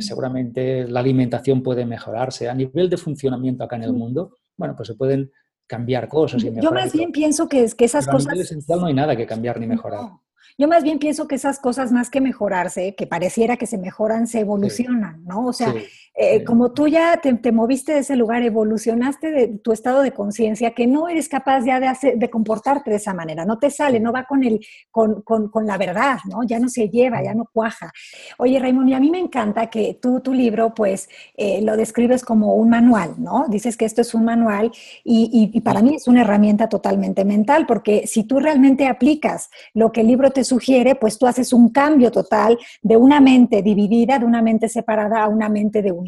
seguramente la alimentación puede mejorarse, a nivel de funcionamiento acá en el mundo, bueno, pues se pueden cambiar cosas. Y Yo más bien pienso que, es, que esas cosas... A nivel esencial no hay nada que cambiar ni mejorar. Yo más bien pienso que esas cosas, más que mejorarse, que pareciera que se mejoran, se evolucionan, ¿no? O sea, eh, como tú ya te, moviste de ese lugar, evolucionaste de tu estado de conciencia, que no eres capaz ya de, hacer, de comportarte de esa manera, no te sale, no va con, el, con, con, con, la verdad, ¿no? Ya no se lleva, ya no cuaja. Oye, Raymond, y a mí me encanta que tú tu libro, pues, eh, lo describes como un manual, ¿no? Dices que esto es un manual y, y para mí es una herramienta totalmente mental, porque si tú realmente aplicas lo que el libro te sugiere, pues tú haces un cambio total de una mente dividida, de una mente separada a una mente de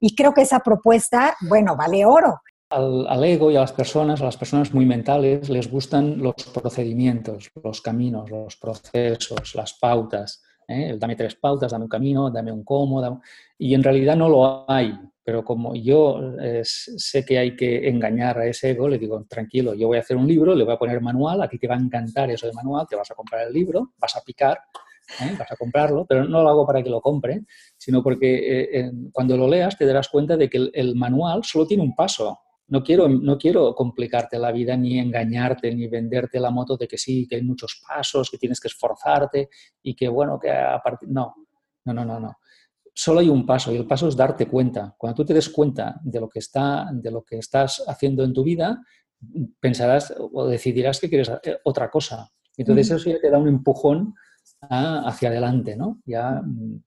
Y creo que esa propuesta, bueno, vale oro. Al, ego y a las personas, a las personas muy mentales, les gustan los procedimientos, los caminos, los procesos, las pautas. ¿eh? Dame tres pautas, dame un camino, dame un cómo. Y en realidad no lo hay. Pero como yo eh, sé que hay que engañar a ese ego, le digo, tranquilo, yo voy a hacer un libro, le voy a poner manual, a ti te va a encantar eso de manual, te vas a comprar el libro, vas a picar ¿eh? vas a comprarlo, pero no lo hago para que lo compre, sino porque eh, cuando lo leas te darás cuenta de que el, manual solo tiene un paso. No quiero, no quiero complicarte la vida, ni engañarte, ni venderte la moto de que sí, que hay muchos pasos, que tienes que esforzarte y que, bueno, que a partir... No, no, no, no, no. Solo hay un paso y el paso es darte cuenta. Cuando tú te des cuenta de lo que, está, de lo que estás haciendo en tu vida, pensarás o decidirás que quieres hacer otra cosa. Entonces eso ya te da un empujón hacia adelante, ¿no? Ya,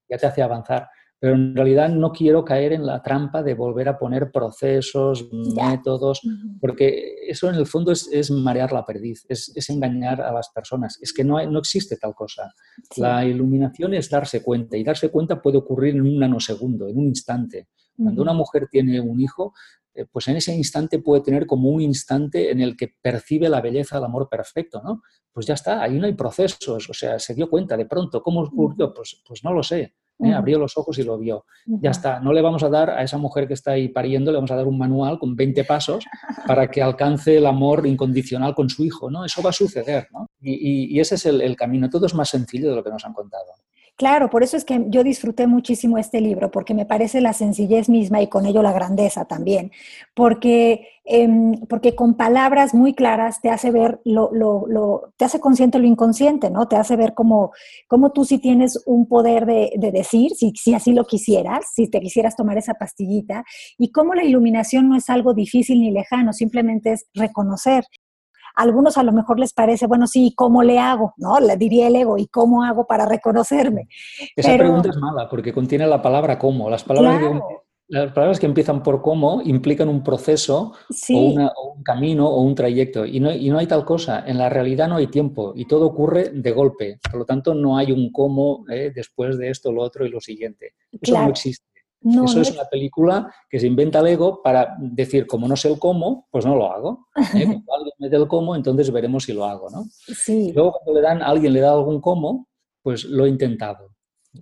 ya te hace avanzar. Pero en realidad no quiero caer en la trampa de volver a poner procesos, métodos, porque eso en el fondo es, marear la perdiz, es, engañar a las personas. Es que no, no existe tal cosa. La iluminación es darse cuenta y darse cuenta puede ocurrir en un nanosegundo, en un instante. Cuando una mujer tiene un hijo, pues en ese instante puede tener como un instante en el que percibe la belleza del amor perfecto, ¿no? Pues ya está, ahí no hay procesos, o sea, se dio cuenta de pronto. ¿Cómo ocurrió? Pues, pues no lo sé. ¿eh? Abrió los ojos y lo vio. Ya está, no le vamos a dar a esa mujer que está ahí pariendo, le vamos a dar un manual con 20 pasos para que alcance el amor incondicional con su hijo, ¿no? Eso va a suceder, ¿no? Y, ese es el camino. Todo es más sencillo de lo que nos han contado. Claro, por eso es que yo disfruté muchísimo este libro, porque me parece la sencillez misma y con ello la grandeza también, porque, em, porque con palabras muy claras te hace ver lo, lo, te hace consciente lo inconsciente, ¿no? Te hace ver cómo, cómo tú sí tienes un poder de, de decir, si, si así lo quisieras, si te quisieras tomar esa pastillita, y cómo la iluminación no es algo difícil ni lejano, simplemente es reconocer algunos a lo mejor les parece, bueno, sí, ¿cómo le hago? ¿No? Le diría el ego, ¿y cómo hago para reconocerme? Esa pregunta es mala porque contiene la palabra cómo. Las palabras, que, las palabras que empiezan por cómo implican un proceso o, un camino o un trayecto. Y no, y no, hay tal cosa. En la realidad no hay tiempo y todo ocurre de golpe. Por lo tanto, no hay un cómo eh, después de esto, lo otro y lo siguiente. Eso no existe. Eso es, una película que se inventa el ego para decir, como no sé el cómo, pues no lo hago. ¿eh? Cuando alguien me dé el cómo, entonces veremos si lo hago, ¿no? Sí. Luego cuando le dan, alguien le da algún cómo, pues lo he intentado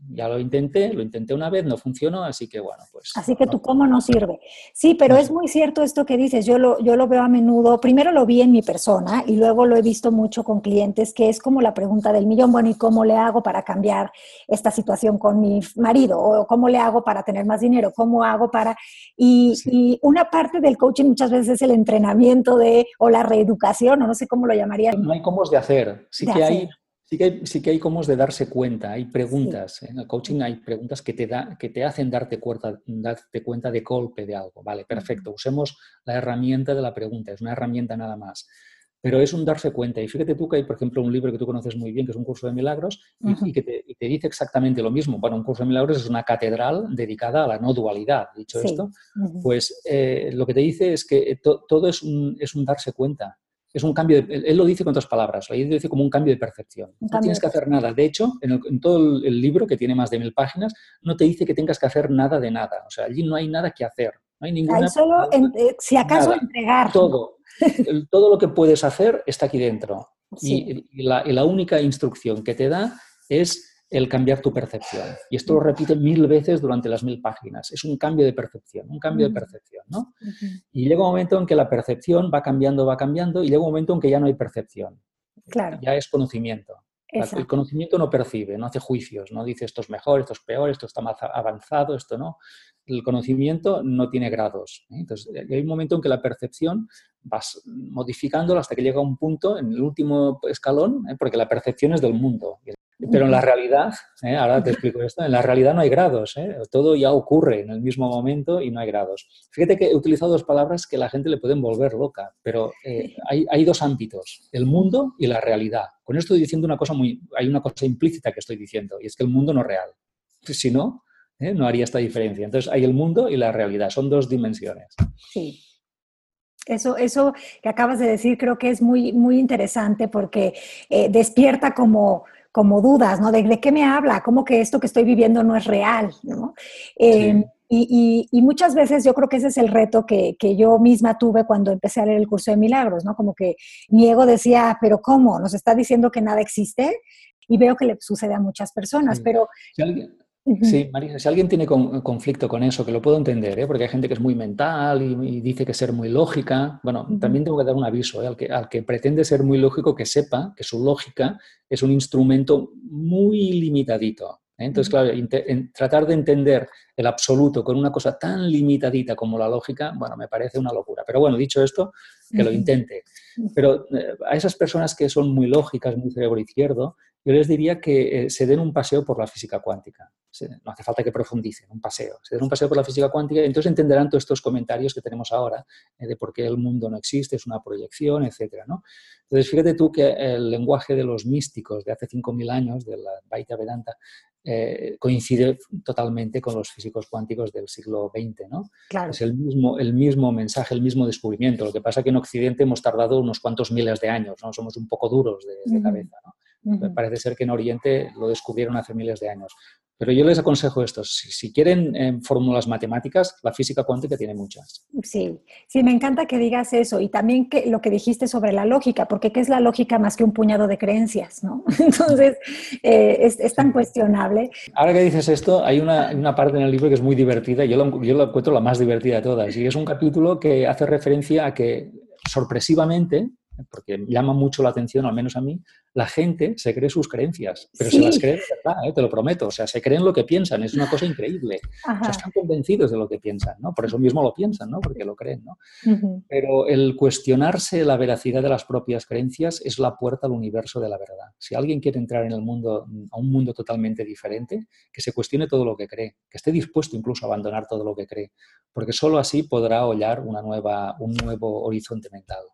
ya lo intenté, lo intenté una vez, no funcionó, así que bueno, pues... Así que tu cómo no sirve. Sí, pero es muy cierto esto que dices, yo lo, yo lo veo a menudo, primero lo vi en mi persona y luego lo he visto mucho con clientes, que es como la pregunta del millón, bueno, ¿y cómo le hago para cambiar esta situación con mi marido? ¿O cómo le hago para tener más dinero? ¿Cómo hago para...? Y, y una parte del coaching muchas veces es el entrenamiento de, o la reeducación, o no sé cómo lo llamaría. No hay cómo de hacer, sí que hay Sí que, hay, sí que hay como de darse cuenta, hay preguntas. En el coaching hay preguntas que te, da, que te hacen darte cuenta, darte cuenta de golpe de algo. Vale, perfecto. Usemos la herramienta de la pregunta, es una herramienta nada más. Pero es un darse cuenta. Y fíjate tú que hay, por ejemplo, un libro que tú conoces muy bien, que es un curso de milagros, y, que te, dice exactamente lo mismo. Bueno, un curso de milagros es una catedral dedicada a la no dualidad. Dicho esto, pues eh, lo que te dice es que todo es un, es un darse cuenta es un cambio, de, él lo dice con otras palabras, lo dice como un cambio de percepción. no tienes que hacer nada. De hecho, en, todo el, libro, que tiene más de mil páginas, no te dice que tengas que hacer nada de nada. O sea, allí no hay nada que hacer. No hay ninguna... Hay solo, eh, si acaso, entregar. Todo. todo lo que puedes hacer está aquí dentro. Y, la, y la única instrucción que te da es el cambiar tu percepción. Y esto lo repite mil veces durante las mil páginas. Es un cambio de percepción, un cambio de percepción, ¿no? Y llega un momento en que la percepción va cambiando, va cambiando, y llega un momento en que ya no hay percepción. Claro. Ya es conocimiento. El conocimiento no percibe, no hace juicios, no dice esto es mejor, esto es peor, esto está más avanzado, esto no. El conocimiento no tiene grados. ¿eh? Entonces, hay un momento en que la percepción vas modificándolo hasta que llega a un punto, en el último escalón, ¿eh? porque la percepción es del mundo. Pero en la realidad, ¿eh? ahora te explico esto, en la realidad no hay grados, ¿eh? todo ya ocurre en el mismo momento y no hay grados. Fíjate que he utilizado dos palabras que la gente le pueden volver loca, pero hay, hay, dos ámbitos, el mundo y la realidad. Con esto estoy diciendo una cosa muy, hay una cosa implícita que estoy diciendo, y es que el mundo no es real. Si no, no haría esta diferencia. Entonces hay el mundo y la realidad, son dos dimensiones. Sí. Eso, eso que acabas de decir creo que es muy, muy interesante porque eh, despierta como, como dudas, ¿no? De, qué me habla? ¿Cómo que esto que estoy viviendo no es real? ¿no? Em, y, y, muchas veces yo creo que ese es el reto que, que, yo misma tuve cuando empecé a leer el curso de milagros, ¿no? Como que mi ego decía, pero ¿cómo? ¿Nos está diciendo que nada existe? Y veo que le sucede a muchas personas, pero... Sí, Marisa, si alguien tiene conflicto con eso, que lo puedo entender, ¿eh? porque hay gente que es muy mental y, dice que ser muy lógica, bueno, también tengo que dar un aviso ¿eh? al, que, al que pretende ser muy lógico, que sepa que su lógica es un instrumento muy limitadito. ¿eh? Entonces, claro, tratar de entender el absoluto con una cosa tan limitadita como la lógica, bueno, me parece una locura. Pero bueno, dicho esto, que lo intente. Pero a esas personas que son muy lógicas, muy cerebro izquierdo, yo les diría que se den un paseo por la física cuántica no hace falta que profundicen, un paseo, se den un paseo por la física cuántica y entonces entenderán todos estos comentarios que tenemos ahora eh, de por qué el mundo no existe, es una proyección, etc. ¿no? Entonces, fíjate tú que el lenguaje de los místicos de hace 5.000 años, de la Vaita Vedanta, eh, coincide totalmente con los físicos cuánticos del siglo XX. ¿no? Es el mismo, el mismo mensaje, el mismo descubrimiento. Lo que pasa es que en Occidente hemos tardado unos cuantos miles de años, ¿no? somos un poco duros de, cabeza. ¿no? Parece ser que en Oriente lo descubrieron hace miles de años. Pero yo les aconsejo esto, si, quieren eh, fórmulas matemáticas, la física cuántica tiene muchas. Sí, sí, me encanta que digas eso y también que, lo que dijiste sobre la lógica, porque ¿qué es la lógica más que un puñado de creencias? ¿no? Entonces, eh, es, tan cuestionable. Ahora que dices esto, hay una, parte en el libro que es muy divertida, yo yo lo encuentro la más divertida de todas, y es un capítulo que hace referencia a que sorpresivamente porque llama mucho la atención, al menos a mí, la gente se cree sus creencias, pero se las cree de verdad, ¿eh? te lo prometo. O sea, se creen lo que piensan, es una cosa increíble. O sea, están convencidos de lo que piensan, ¿no? Por eso mismo lo piensan, ¿no? Porque lo creen, ¿no? Pero el cuestionarse la veracidad de las propias creencias es la puerta al universo de la verdad. Si alguien quiere entrar en el mundo, a un mundo totalmente diferente, que se cuestione todo lo que cree, que esté dispuesto incluso a abandonar todo lo que cree, porque solo así podrá hollar una nueva, un nuevo horizonte mental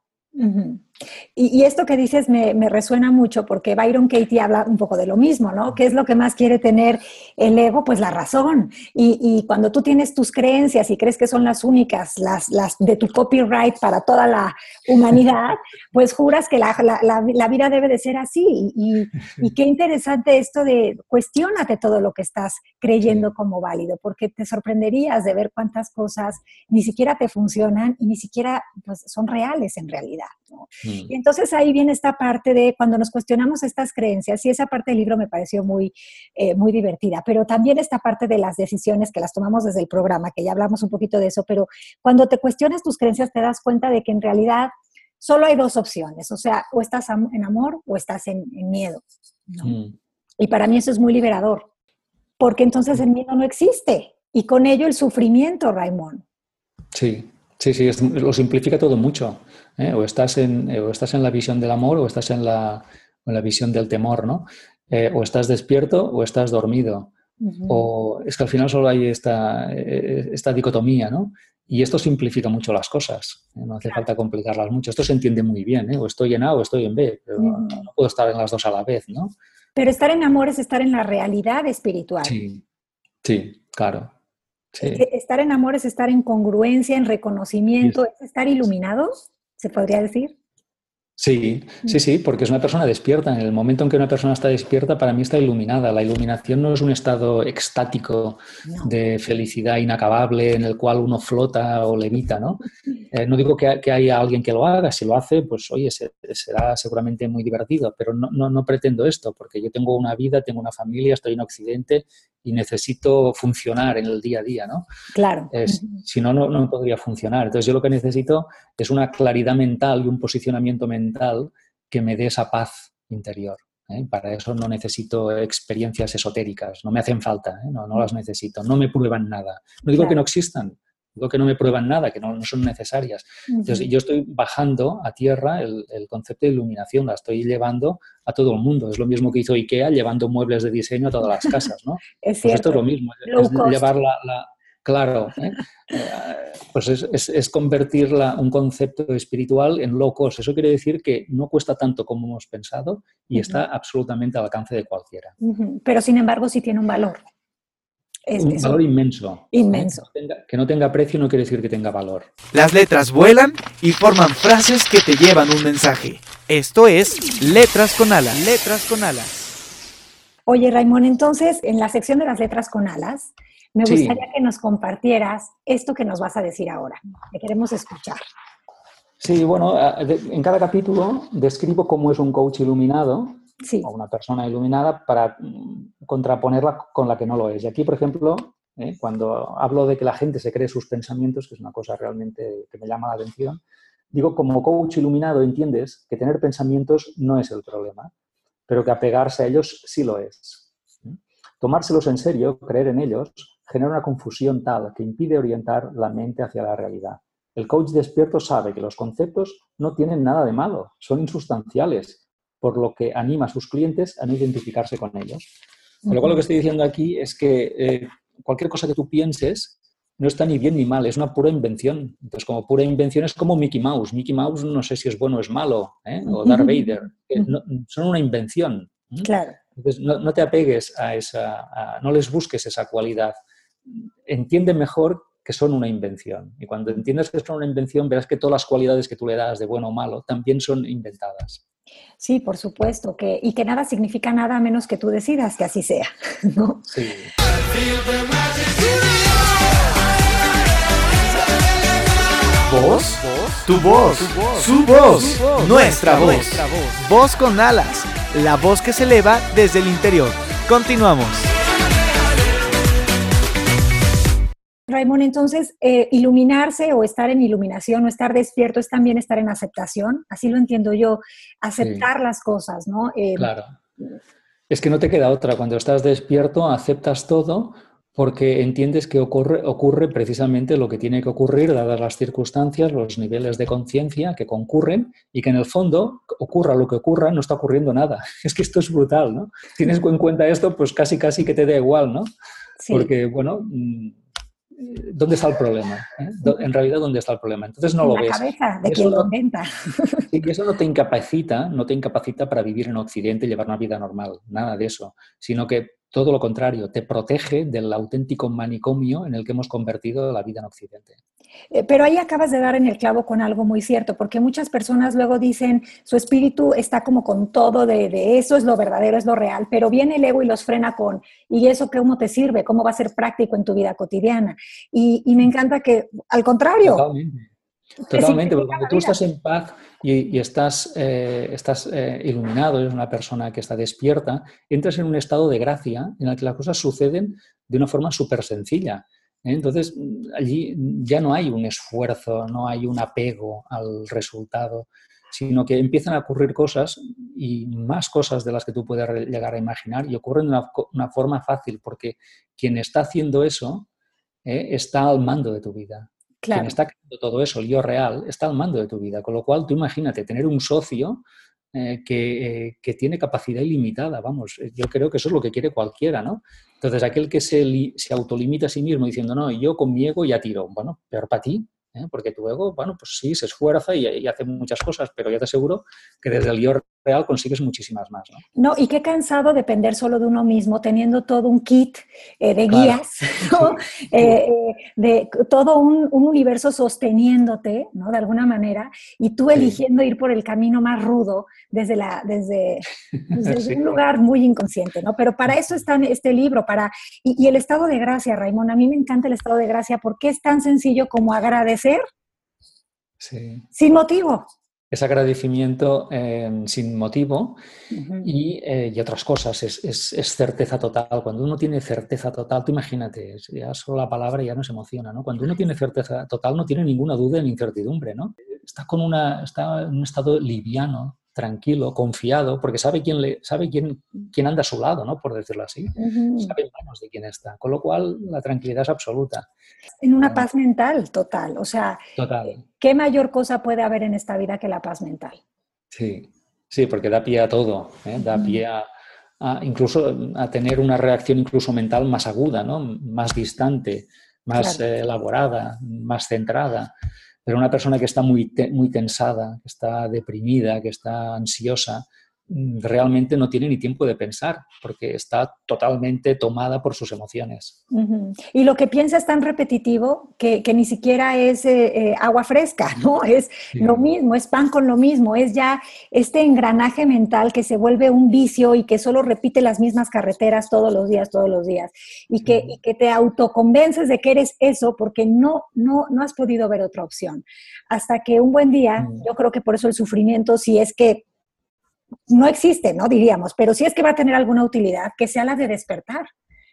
y, esto que dices me, resuena mucho porque Byron Katie habla un poco de lo mismo, ¿no? ¿Qué es lo que más quiere tener el ego? Pues la razón. Y, cuando tú tienes tus creencias y crees que son las únicas, las, las de tu copyright para toda la humanidad, pues juras que la, la, vida debe de ser así. Y, qué interesante esto de cuestionate todo lo que estás creyendo como válido, porque te sorprenderías de ver cuántas cosas ni siquiera te funcionan y ni siquiera pues, son reales en realidad. Mm. Y entonces ahí viene esta parte de cuando nos cuestionamos estas creencias, y esa parte del libro me pareció muy, eh, muy divertida, pero también esta parte de las decisiones que las tomamos desde el programa, que ya hablamos un poquito de eso, pero cuando te cuestionas tus creencias te das cuenta de que en realidad solo hay dos opciones, o sea, o estás en amor o estás en, miedo. Mm. Y para mí eso es muy liberador, porque entonces el miedo no existe y con ello el sufrimiento, Raimón. Sí, sí, sí, lo simplifica todo mucho. ¿eh? O, estás en, eh, o estás en la visión del amor o estás en la, en la visión del temor, ¿no? Eh, o estás despierto o estás dormido. O es que al final solo hay esta, esta dicotomía, ¿no? Y esto simplifica mucho las cosas, no hace falta complicarlas mucho. Esto se entiende muy bien, O estoy en A o estoy en B, pero no, puedo estar en las dos a la vez, ¿no? Pero estar en amor es estar en la realidad espiritual. Sí, sí, claro. Estar en amor es estar en congruencia, en reconocimiento, es estar iluminado se podría decir. Sí, sí, sí, porque es una persona despierta. En el momento en que una persona está despierta, para mí está iluminada. La iluminación no es un estado extático de felicidad inacabable en el cual uno flota o levita, ¿no? Eh, no digo que, haya alguien que lo haga, si lo hace, pues oye, será seguramente muy divertido, pero no, no, no pretendo esto, porque yo tengo una vida, tengo una familia, estoy en Occidente y necesito funcionar en el día a día, ¿no? Claro. Si no, no podría funcionar. Entonces yo lo que necesito es una claridad mental y un posicionamiento mental que me dé esa paz interior. ¿eh? Para eso no necesito experiencias esotéricas, no me hacen falta, ¿eh? no, no, las necesito, no me prueban nada. No digo que no existan, digo que no me prueban nada, que no, son necesarias. Entonces, yo estoy bajando a tierra el, concepto de iluminación, la estoy llevando a todo el mundo. Es lo mismo que hizo IKEA llevando muebles de diseño a todas las casas, ¿no? es pues esto es lo mismo, es llevar la, Claro, ¿eh? Eh, pues es, convertir un concepto espiritual en low cost. Eso quiere decir que no cuesta tanto como hemos pensado y está absolutamente al alcance de cualquiera. Pero sin embargo sí tiene un valor. un valor inmenso. Inmenso. Que no, tenga, precio no quiere decir que tenga valor. Las letras vuelan y forman frases que te llevan un mensaje. Esto es Letras con Alas. Letras con Alas. Oye, Raimón, entonces, en la sección de las letras con alas, me gustaría que nos compartieras esto que nos vas a decir ahora. Te queremos escuchar. Sí, bueno, en cada capítulo describo cómo es un coach iluminado o una persona iluminada para mm, contraponerla con la que no lo es. Y aquí, por ejemplo, ¿eh? cuando hablo de que la gente se cree sus pensamientos, que es una cosa realmente que me llama la atención, digo, como coach iluminado entiendes que tener pensamientos no es el problema, pero que apegarse a ellos sí lo es. Tomárselos en serio, creer en ellos, genera una confusión tal que impide orientar la mente hacia la realidad. El coach despierto sabe que los conceptos no tienen nada de malo, son insustanciales, por lo que anima a sus clientes a no identificarse con ellos. Con lo cual lo que estoy diciendo aquí es que eh, cualquier cosa que tú pienses no está ni bien ni mal, es una pura invención. Entonces, como pura invención es como Mickey Mouse. Mickey Mouse no sé si es bueno o es malo, ¿eh? o Darth Vader. son una invención. Claro. Entonces, no, te apegues a esa, no les busques esa cualidad entiende mejor que son una invención. Y cuando entiendes que son una invención, verás que todas las cualidades que tú le das de bueno o malo también son inventadas. Sí, por supuesto, que, y que nada significa nada a menos que tú decidas que así sea. ¿no? Sí. ¿Voz? Tu voz, su voz, nuestra voz. Voz con alas, la voz que se eleva desde el interior. Continuamos. Raimón, entonces, eh, iluminarse o estar en iluminación o estar despierto es también estar en aceptación, así lo entiendo yo, aceptar las cosas, ¿no? Eh, claro. Es que no te queda otra, cuando estás despierto aceptas todo porque entiendes que ocurre, ocurre precisamente lo que tiene que ocurrir dadas las circunstancias, los niveles de conciencia que concurren y que en el fondo, ocurra lo que ocurra, no está ocurriendo nada. Es que esto es brutal, ¿no? Tienes en cuenta esto, pues casi casi que te da igual, ¿no? Porque, bueno mm, ¿dónde está el problema? ¿Eh? En realidad, ¿dónde está el problema? Entonces no lo ves. cabeza de quien lo inventa. Y eso no te incapacita, no te incapacita para vivir en Occidente y llevar una vida normal, nada de eso, sino que todo lo contrario, te protege del auténtico manicomio en el que hemos convertido la vida en Occidente. Eh, pero ahí acabas de dar en el clavo con algo muy cierto, porque muchas personas luego dicen, su espíritu está como con todo de, eso es lo verdadero, es lo real, pero viene el ego y los frena con, ¿y eso cómo te sirve? ¿Cómo va a ser práctico en tu vida cotidiana? Y, me encanta que, al contrario. Totalmente. Totalmente, porque cuando tú estás en paz y, estás, eh, estás eh, iluminado, eres una persona que está despierta, entras en un estado de gracia en el que las cosas suceden de una forma súper sencilla. ¿eh? Entonces, allí ya no hay un esfuerzo, no hay un apego al resultado, sino que empiezan a ocurrir cosas y más cosas de las que tú puedes llegar a imaginar y ocurren de una, forma fácil, porque quien está haciendo eso está al mando de tu vida. Quien está creando todo eso, el yo real, está al mando de tu vida. Con lo cual, tú imagínate tener un socio eh, que, que, tiene capacidad ilimitada, vamos, eh, yo creo que eso es lo que quiere cualquiera, ¿no? Entonces, aquel que se, se autolimita a sí mismo diciendo, no, yo con mi ego ya tiro, bueno, peor para ti, ¿eh? porque tu ego, bueno, pues sí, se esfuerza y, hace muchas cosas, pero ya te aseguro que desde el yo real consigues muchísimas más. No, y qué cansado depender solo de uno mismo, teniendo todo un kit eh, de guías, eh, de todo un, universo sosteniéndote, ¿no? De alguna manera, y tú eligiendo ir por el camino más rudo desde, la, desde, un lugar muy inconsciente, ¿no? Pero para eso está este libro, para, y, y el estado de gracia, Raimón, a mí me encanta el estado de gracia porque es tan sencillo como agradecer sin motivo. Es agradecimiento eh, sin motivo eh, y, otras cosas, es, certeza total. Cuando uno tiene certeza total, tú imagínate, ya solo la palabra ya nos emociona, ¿no? Cuando uno tiene certeza total no tiene ninguna duda ni incertidumbre, ¿no? Está, con una, está en un estado liviano, tranquilo, confiado, porque sabe quién, le, sabe quién, quién anda a su lado, ¿no? por decirlo así. Sabe en manos de quién está. Con lo cual, la tranquilidad es absoluta. En una paz mental total. O sea, total. ¿qué mayor cosa puede haber en esta vida que la paz mental? Sí, sí, porque da pie a todo. ¿eh? Da pie a, incluso a tener una reacción incluso mental más aguda, ¿no? más distante, más eh, elaborada, más centrada. Pero una persona que está muy, muy tensada, que está deprimida, que está ansiosa, realmente no tiene ni tiempo de pensar porque está totalmente tomada por sus emociones. Y lo que piensa es tan repetitivo que, ni siquiera es eh, eh, agua fresca, ¿no? Es lo mismo, es pan con lo mismo, es ya este engranaje mental que se vuelve un vicio y que solo repite las mismas carreteras todos los días, todos los días, y que, y que te autoconvences de que eres eso porque no, no, no has podido ver otra opción. Hasta que un buen día, mm. yo creo que por eso el sufrimiento, si es que no existe, ¿no? Diríamos, pero si es que va a tener alguna utilidad, que sea la de despertar.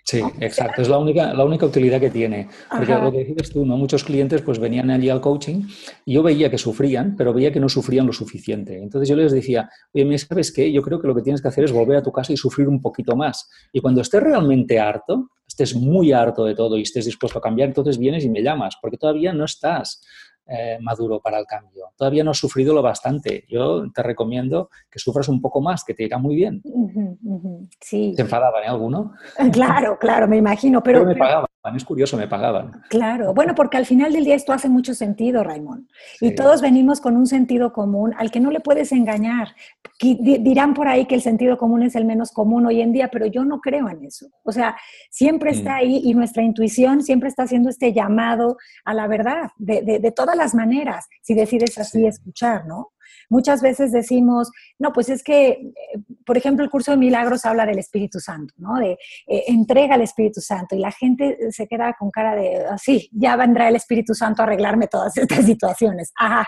Sí, exacto, es la única, la única utilidad que tiene. Porque lo que dices tú, ¿no? Muchos clientes pues venían allí al coaching y yo veía que sufrían, pero veía que no sufrían lo suficiente. Entonces yo les decía, oye, ¿sabes qué? Yo creo que lo que tienes que hacer es volver a tu casa y sufrir un poquito más. Y cuando estés realmente harto, estés muy harto de todo y estés dispuesto a cambiar, entonces vienes y me llamas, porque todavía no estás eh, maduro para el cambio. Todavía no has sufrido lo bastante. Yo te recomiendo que sufras un poco más, que te irá muy bien. Sí. ¿Te enfadaban ¿eh, alguno? Claro, claro, me imagino. Pero, me pagaban, es curioso, me pagaban. Claro, bueno, porque al final del día esto hace mucho sentido, Raymond. Y todos venimos con un sentido común al que no le puedes engañar. Dirán por ahí que el sentido común es el menos común hoy en día, pero yo no creo en eso. O sea, siempre está mm. ahí y nuestra intuición siempre está haciendo este llamado a la verdad de, de, de todas las maneras, si decides así escuchar, ¿no? Muchas veces decimos, no, pues es que, eh, por ejemplo, el curso de milagros habla del Espíritu Santo, ¿no? De eh, entrega al Espíritu Santo y la gente se queda con cara de, así, ah, ya vendrá el Espíritu Santo a arreglarme todas estas situaciones. Ajá,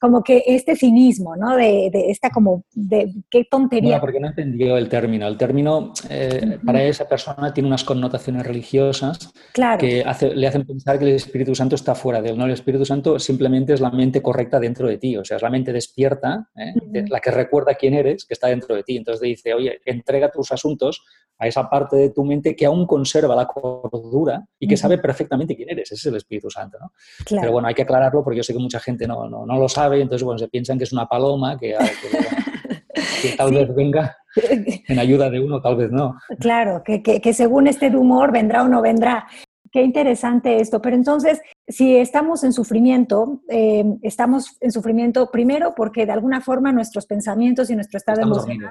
como que este cinismo, ¿no? De, esta como, de qué tontería. No, porque no entendió el término. El término eh, para esa persona tiene unas connotaciones religiosas que le hacen pensar que el Espíritu Santo está fuera de él. No, el Espíritu Santo simplemente es la mente correcta dentro de ti, o sea, es la mente despierta ¿eh? la que recuerda quién eres, que está dentro de ti. Entonces te dice, oye, entrega tus asuntos a esa parte de tu mente que aún conserva la cordura y que sabe perfectamente quién eres. Ese es el Espíritu Santo. ¿no? Pero bueno, hay que aclararlo porque yo sé que mucha gente no, no, lo sabe, entonces bueno, se piensan que es una paloma que, tal vez venga en ayuda de uno, tal vez no. Claro, que, que según este humor vendrá o no vendrá. Qué interesante esto. Pero entonces, si estamos en sufrimiento, eh, estamos en sufrimiento primero porque de alguna forma nuestros pensamientos y nuestro estado emocional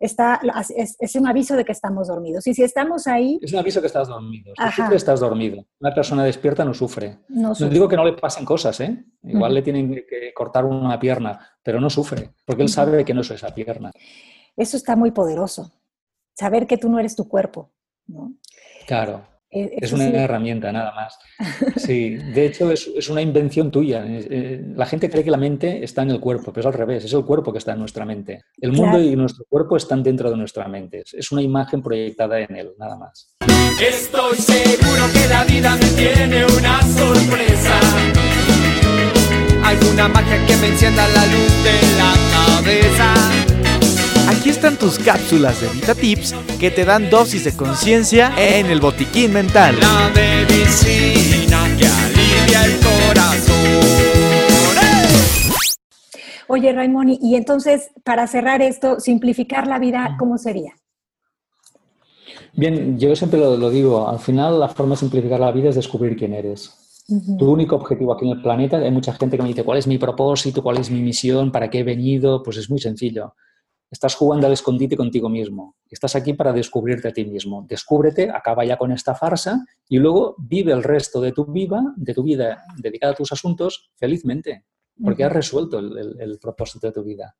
está, es, un aviso de que estamos dormidos. Y si estamos ahí... Es un aviso que estás dormido. Si estás dormido. Una persona despierta no sufre. No, digo que no le pasen cosas, ¿eh? Igual le tienen que cortar una pierna, pero no sufre, porque él sabe que no es esa pierna. Eso está muy poderoso. Saber que tú no eres tu cuerpo. ¿no? Claro. Eh, es una herramienta, nada más. Sí, de hecho es, una invención tuya. Eh, la gente cree que la mente está en el cuerpo, pero es al revés, es el cuerpo que está en nuestra mente. El mundo y nuestro cuerpo están dentro de nuestra mente. Es una imagen proyectada en él, nada más. Estoy seguro que la vida me tiene una sorpresa. Alguna magia que me encienda la luz de la cabeza Aquí están tus cápsulas de Vita Tips que te dan dosis de conciencia en el botiquín mental. La medicina que alivia el corazón. Oye, Raimoni, y entonces, para cerrar esto, simplificar la vida, ¿cómo sería? Bien, yo siempre lo, digo, al final la forma de simplificar la vida es descubrir quién eres. Tu único objetivo aquí en el planeta, hay mucha gente que me dice, ¿cuál es mi propósito? ¿Cuál es mi misión? ¿Para qué he venido? Pues es muy sencillo. Estás jugando al escondite contigo mismo. Estás aquí para descubrirte a ti mismo. Descúbrete, acaba ya con esta farsa y luego vive el resto de tu vida, de tu vida dedicada a tus asuntos felizmente, porque has resuelto el, propósito de tu vida.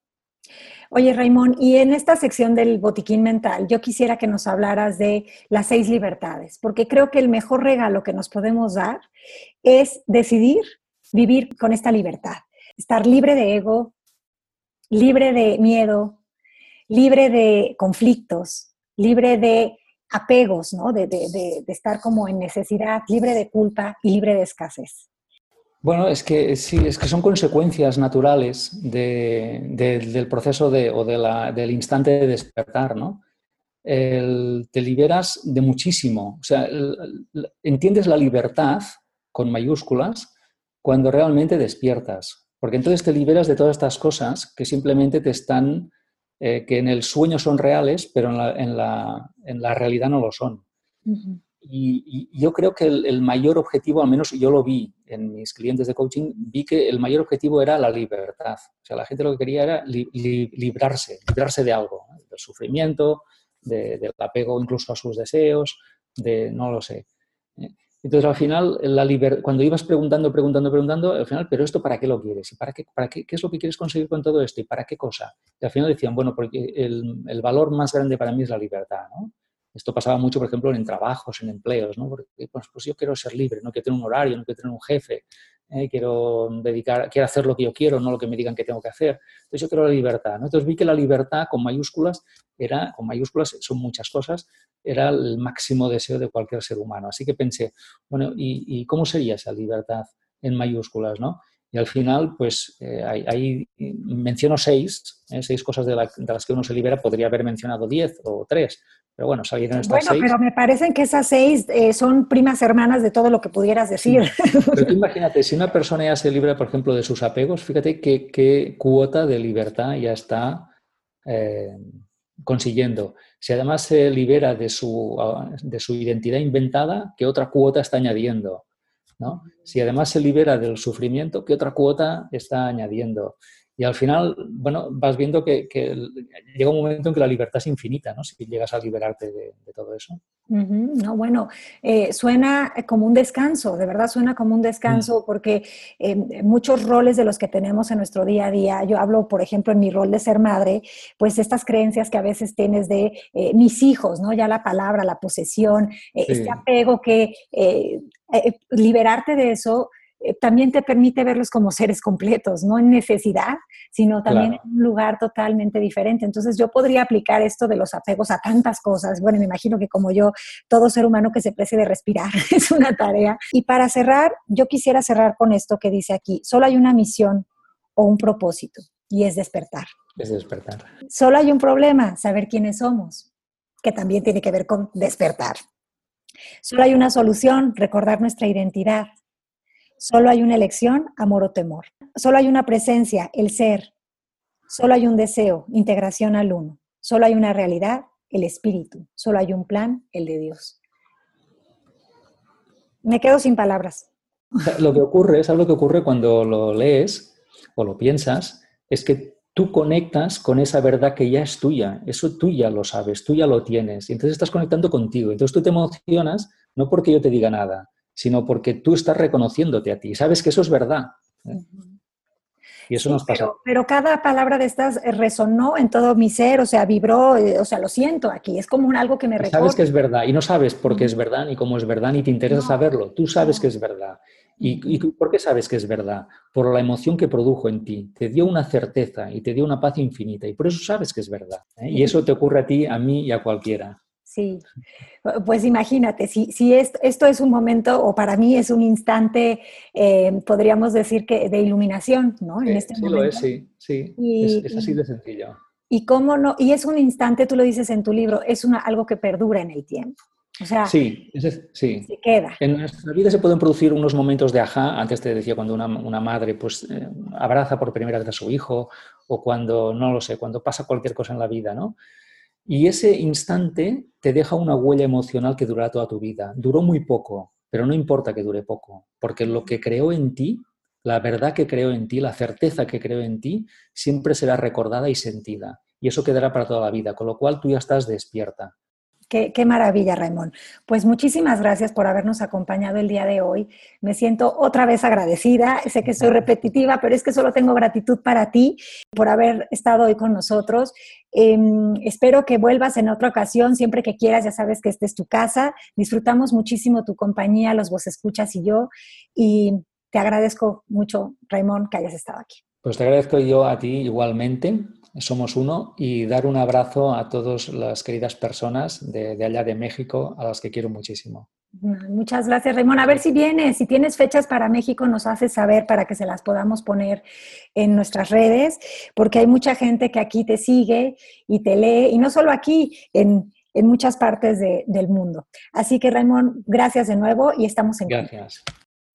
Oye, Raimón, y en esta sección del botiquín mental, yo quisiera que nos hablaras de las seis libertades, porque creo que el mejor regalo que nos podemos dar es decidir vivir con esta libertad, estar libre de ego, libre de miedo, libre de conflictos, libre de apegos, ¿no? de, estar como en necesidad, libre de culpa y libre de escasez. Bueno, es que sí, es que son consecuencias naturales del proceso de, o del instante de despertar, ¿no? te liberas de muchísimo. O sea, entiendes la libertad con mayúsculas cuando realmente despiertas. Porque entonces te liberas de todas estas cosas que simplemente te están, eh, que en el sueño son reales, pero en la, realidad no lo son. y, yo creo que el, mayor objetivo, al menos yo lo vi en mis clientes de coaching, vi que el mayor objetivo era la libertad. O sea, la gente lo que quería era librarse, librarse de algo, del sufrimiento, del apego incluso a sus deseos, de no lo sé. Entonces, al final, la cuando ibas preguntando, preguntando, preguntando, al final, ¿pero esto para qué lo quieres? ¿Y para qué, para qué, qué es lo que quieres conseguir con todo esto? ¿Y para qué cosa? Y al final decían, bueno, porque el, el valor más grande para mí es la libertad, ¿no? Esto pasaba mucho, por ejemplo, en trabajos, en empleos, ¿no? Porque pues, pues yo quiero ser libre, no quiero tener un horario, no quiero tener un jefe, ¿eh? quiero dedicar, quiero hacer lo que yo quiero, no lo que me digan que tengo que hacer. Entonces yo quiero la libertad. Entonces vi que la libertad con mayúsculas era, con mayúsculas son muchas cosas, era el máximo deseo de cualquier ser humano. Así que pensé, bueno, ¿y, cómo sería esa libertad en mayúsculas? ¿no? Y al final, pues eh, ahí, menciono seis, ¿eh? seis cosas de, de, las que uno se libera, podría haber mencionado diez o tres, pero bueno, salieron estas bueno, pero me parecen que esas seis eh, son primas hermanas de todo lo que pudieras decir. Pero tú imagínate, si una persona ya se libra, por ejemplo, de sus apegos, fíjate qué, cuota de libertad ya está eh, consiguiendo. Si además se libera de su, de su identidad inventada, ¿qué otra cuota está añadiendo? ¿No? Si además se libera del sufrimiento, ¿qué otra cuota está añadiendo? Y al final, bueno, vas viendo que, llega un momento en que la libertad es infinita, ¿no? Si llegas a liberarte de, todo eso. No, bueno, eh, suena como un descanso, de verdad suena como un descanso, mm. porque eh, muchos roles de los que tenemos en nuestro día a día, yo hablo, por ejemplo, en mi rol de ser madre, pues estas creencias que a veces tienes de eh, mis hijos, ¿no? Ya la palabra, la posesión, este apego que liberarte de eso eh, también te permite verlos como seres completos, no en necesidad, sino también en un lugar totalmente diferente. Entonces yo podría aplicar esto de los apegos a tantas cosas. Bueno, me imagino que como yo, todo ser humano que se precie de respirar es una tarea. Y para cerrar, yo quisiera cerrar con esto que dice aquí, solo hay una misión o un propósito y es despertar. Es despertar. Solo hay un problema, saber quiénes somos, que también tiene que ver con despertar. Solo hay una solución, recordar nuestra identidad. Solo hay una elección, amor o temor. Solo hay una presencia, el ser. Solo hay un deseo, integración al uno. Solo hay una realidad, el espíritu. Solo hay un plan, el de Dios. Me quedo sin palabras. Lo que ocurre, es algo que ocurre cuando lo lees o lo piensas? Es que tú conectas con esa verdad que ya es tuya. Eso tú ya lo sabes, tú ya lo tienes. Y entonces estás conectando contigo. Entonces tú te emocionas no porque yo te diga nada, sino porque tú estás reconociéndote a ti. Sabes que eso es verdad. ¿eh? Y eso nos pasa. Pero, cada palabra de estas eh, resonó en todo mi ser, o sea, vibró, eh, o sea, lo siento aquí. Es como un algo que me recuerda. Sabes que es verdad y no sabes por qué es verdad, ni cómo es verdad, ni te interesa saberlo. Tú sabes que es verdad. ¿Y, por qué sabes que es verdad? Por la emoción que produjo en ti. Te dio una certeza y te dio una paz infinita. Y por eso sabes que es verdad. Y eso te ocurre a ti, a mí y a cualquiera. Sí, pues imagínate, si, si esto, es un momento, o para mí es un instante, eh, podríamos decir que de iluminación, ¿no? En este sí lo es, sí, sí, es, así de sencillo. Y cómo no, y es un instante, tú lo dices en tu libro, es una, algo que perdura en el tiempo. O sea, sí, sí. Se queda. En nuestra vida se pueden producir unos momentos de ajá. Antes te decía cuando una, madre pues eh, abraza por primera vez a su hijo o cuando, no lo sé, cuando pasa cualquier cosa en la vida, ¿no? Y ese instante te deja una huella emocional que durará toda tu vida. Duró muy poco, pero no importa que dure poco, porque lo que creó en ti, la verdad que creó en ti, la certeza que creó en ti, siempre será recordada y sentida. Y eso quedará para toda la vida, con lo cual tú ya estás despierta. Qué, maravilla, Raymond. Pues muchísimas gracias por habernos acompañado el día de hoy. Me siento otra vez agradecida. Sé que soy repetitiva, pero es que solo tengo gratitud para ti por haber estado hoy con nosotros. Em, espero que vuelvas en otra ocasión, siempre que quieras, ya sabes que esta es tu casa. Disfrutamos muchísimo tu compañía, los vos escuchas y yo. Y te agradezco mucho, Raymond, que hayas estado aquí. Pues te agradezco yo a ti igualmente somos uno y dar un abrazo a todas las queridas personas de, de allá de México a las que quiero muchísimo. Muchas gracias, Raymond. A ver si vienes, si tienes fechas para México, nos haces saber para que se las podamos poner en nuestras redes, porque hay mucha gente que aquí te sigue y te lee, y no solo aquí, en, muchas partes del mundo. Así que, Raymond, gracias de nuevo y estamos en Gracias.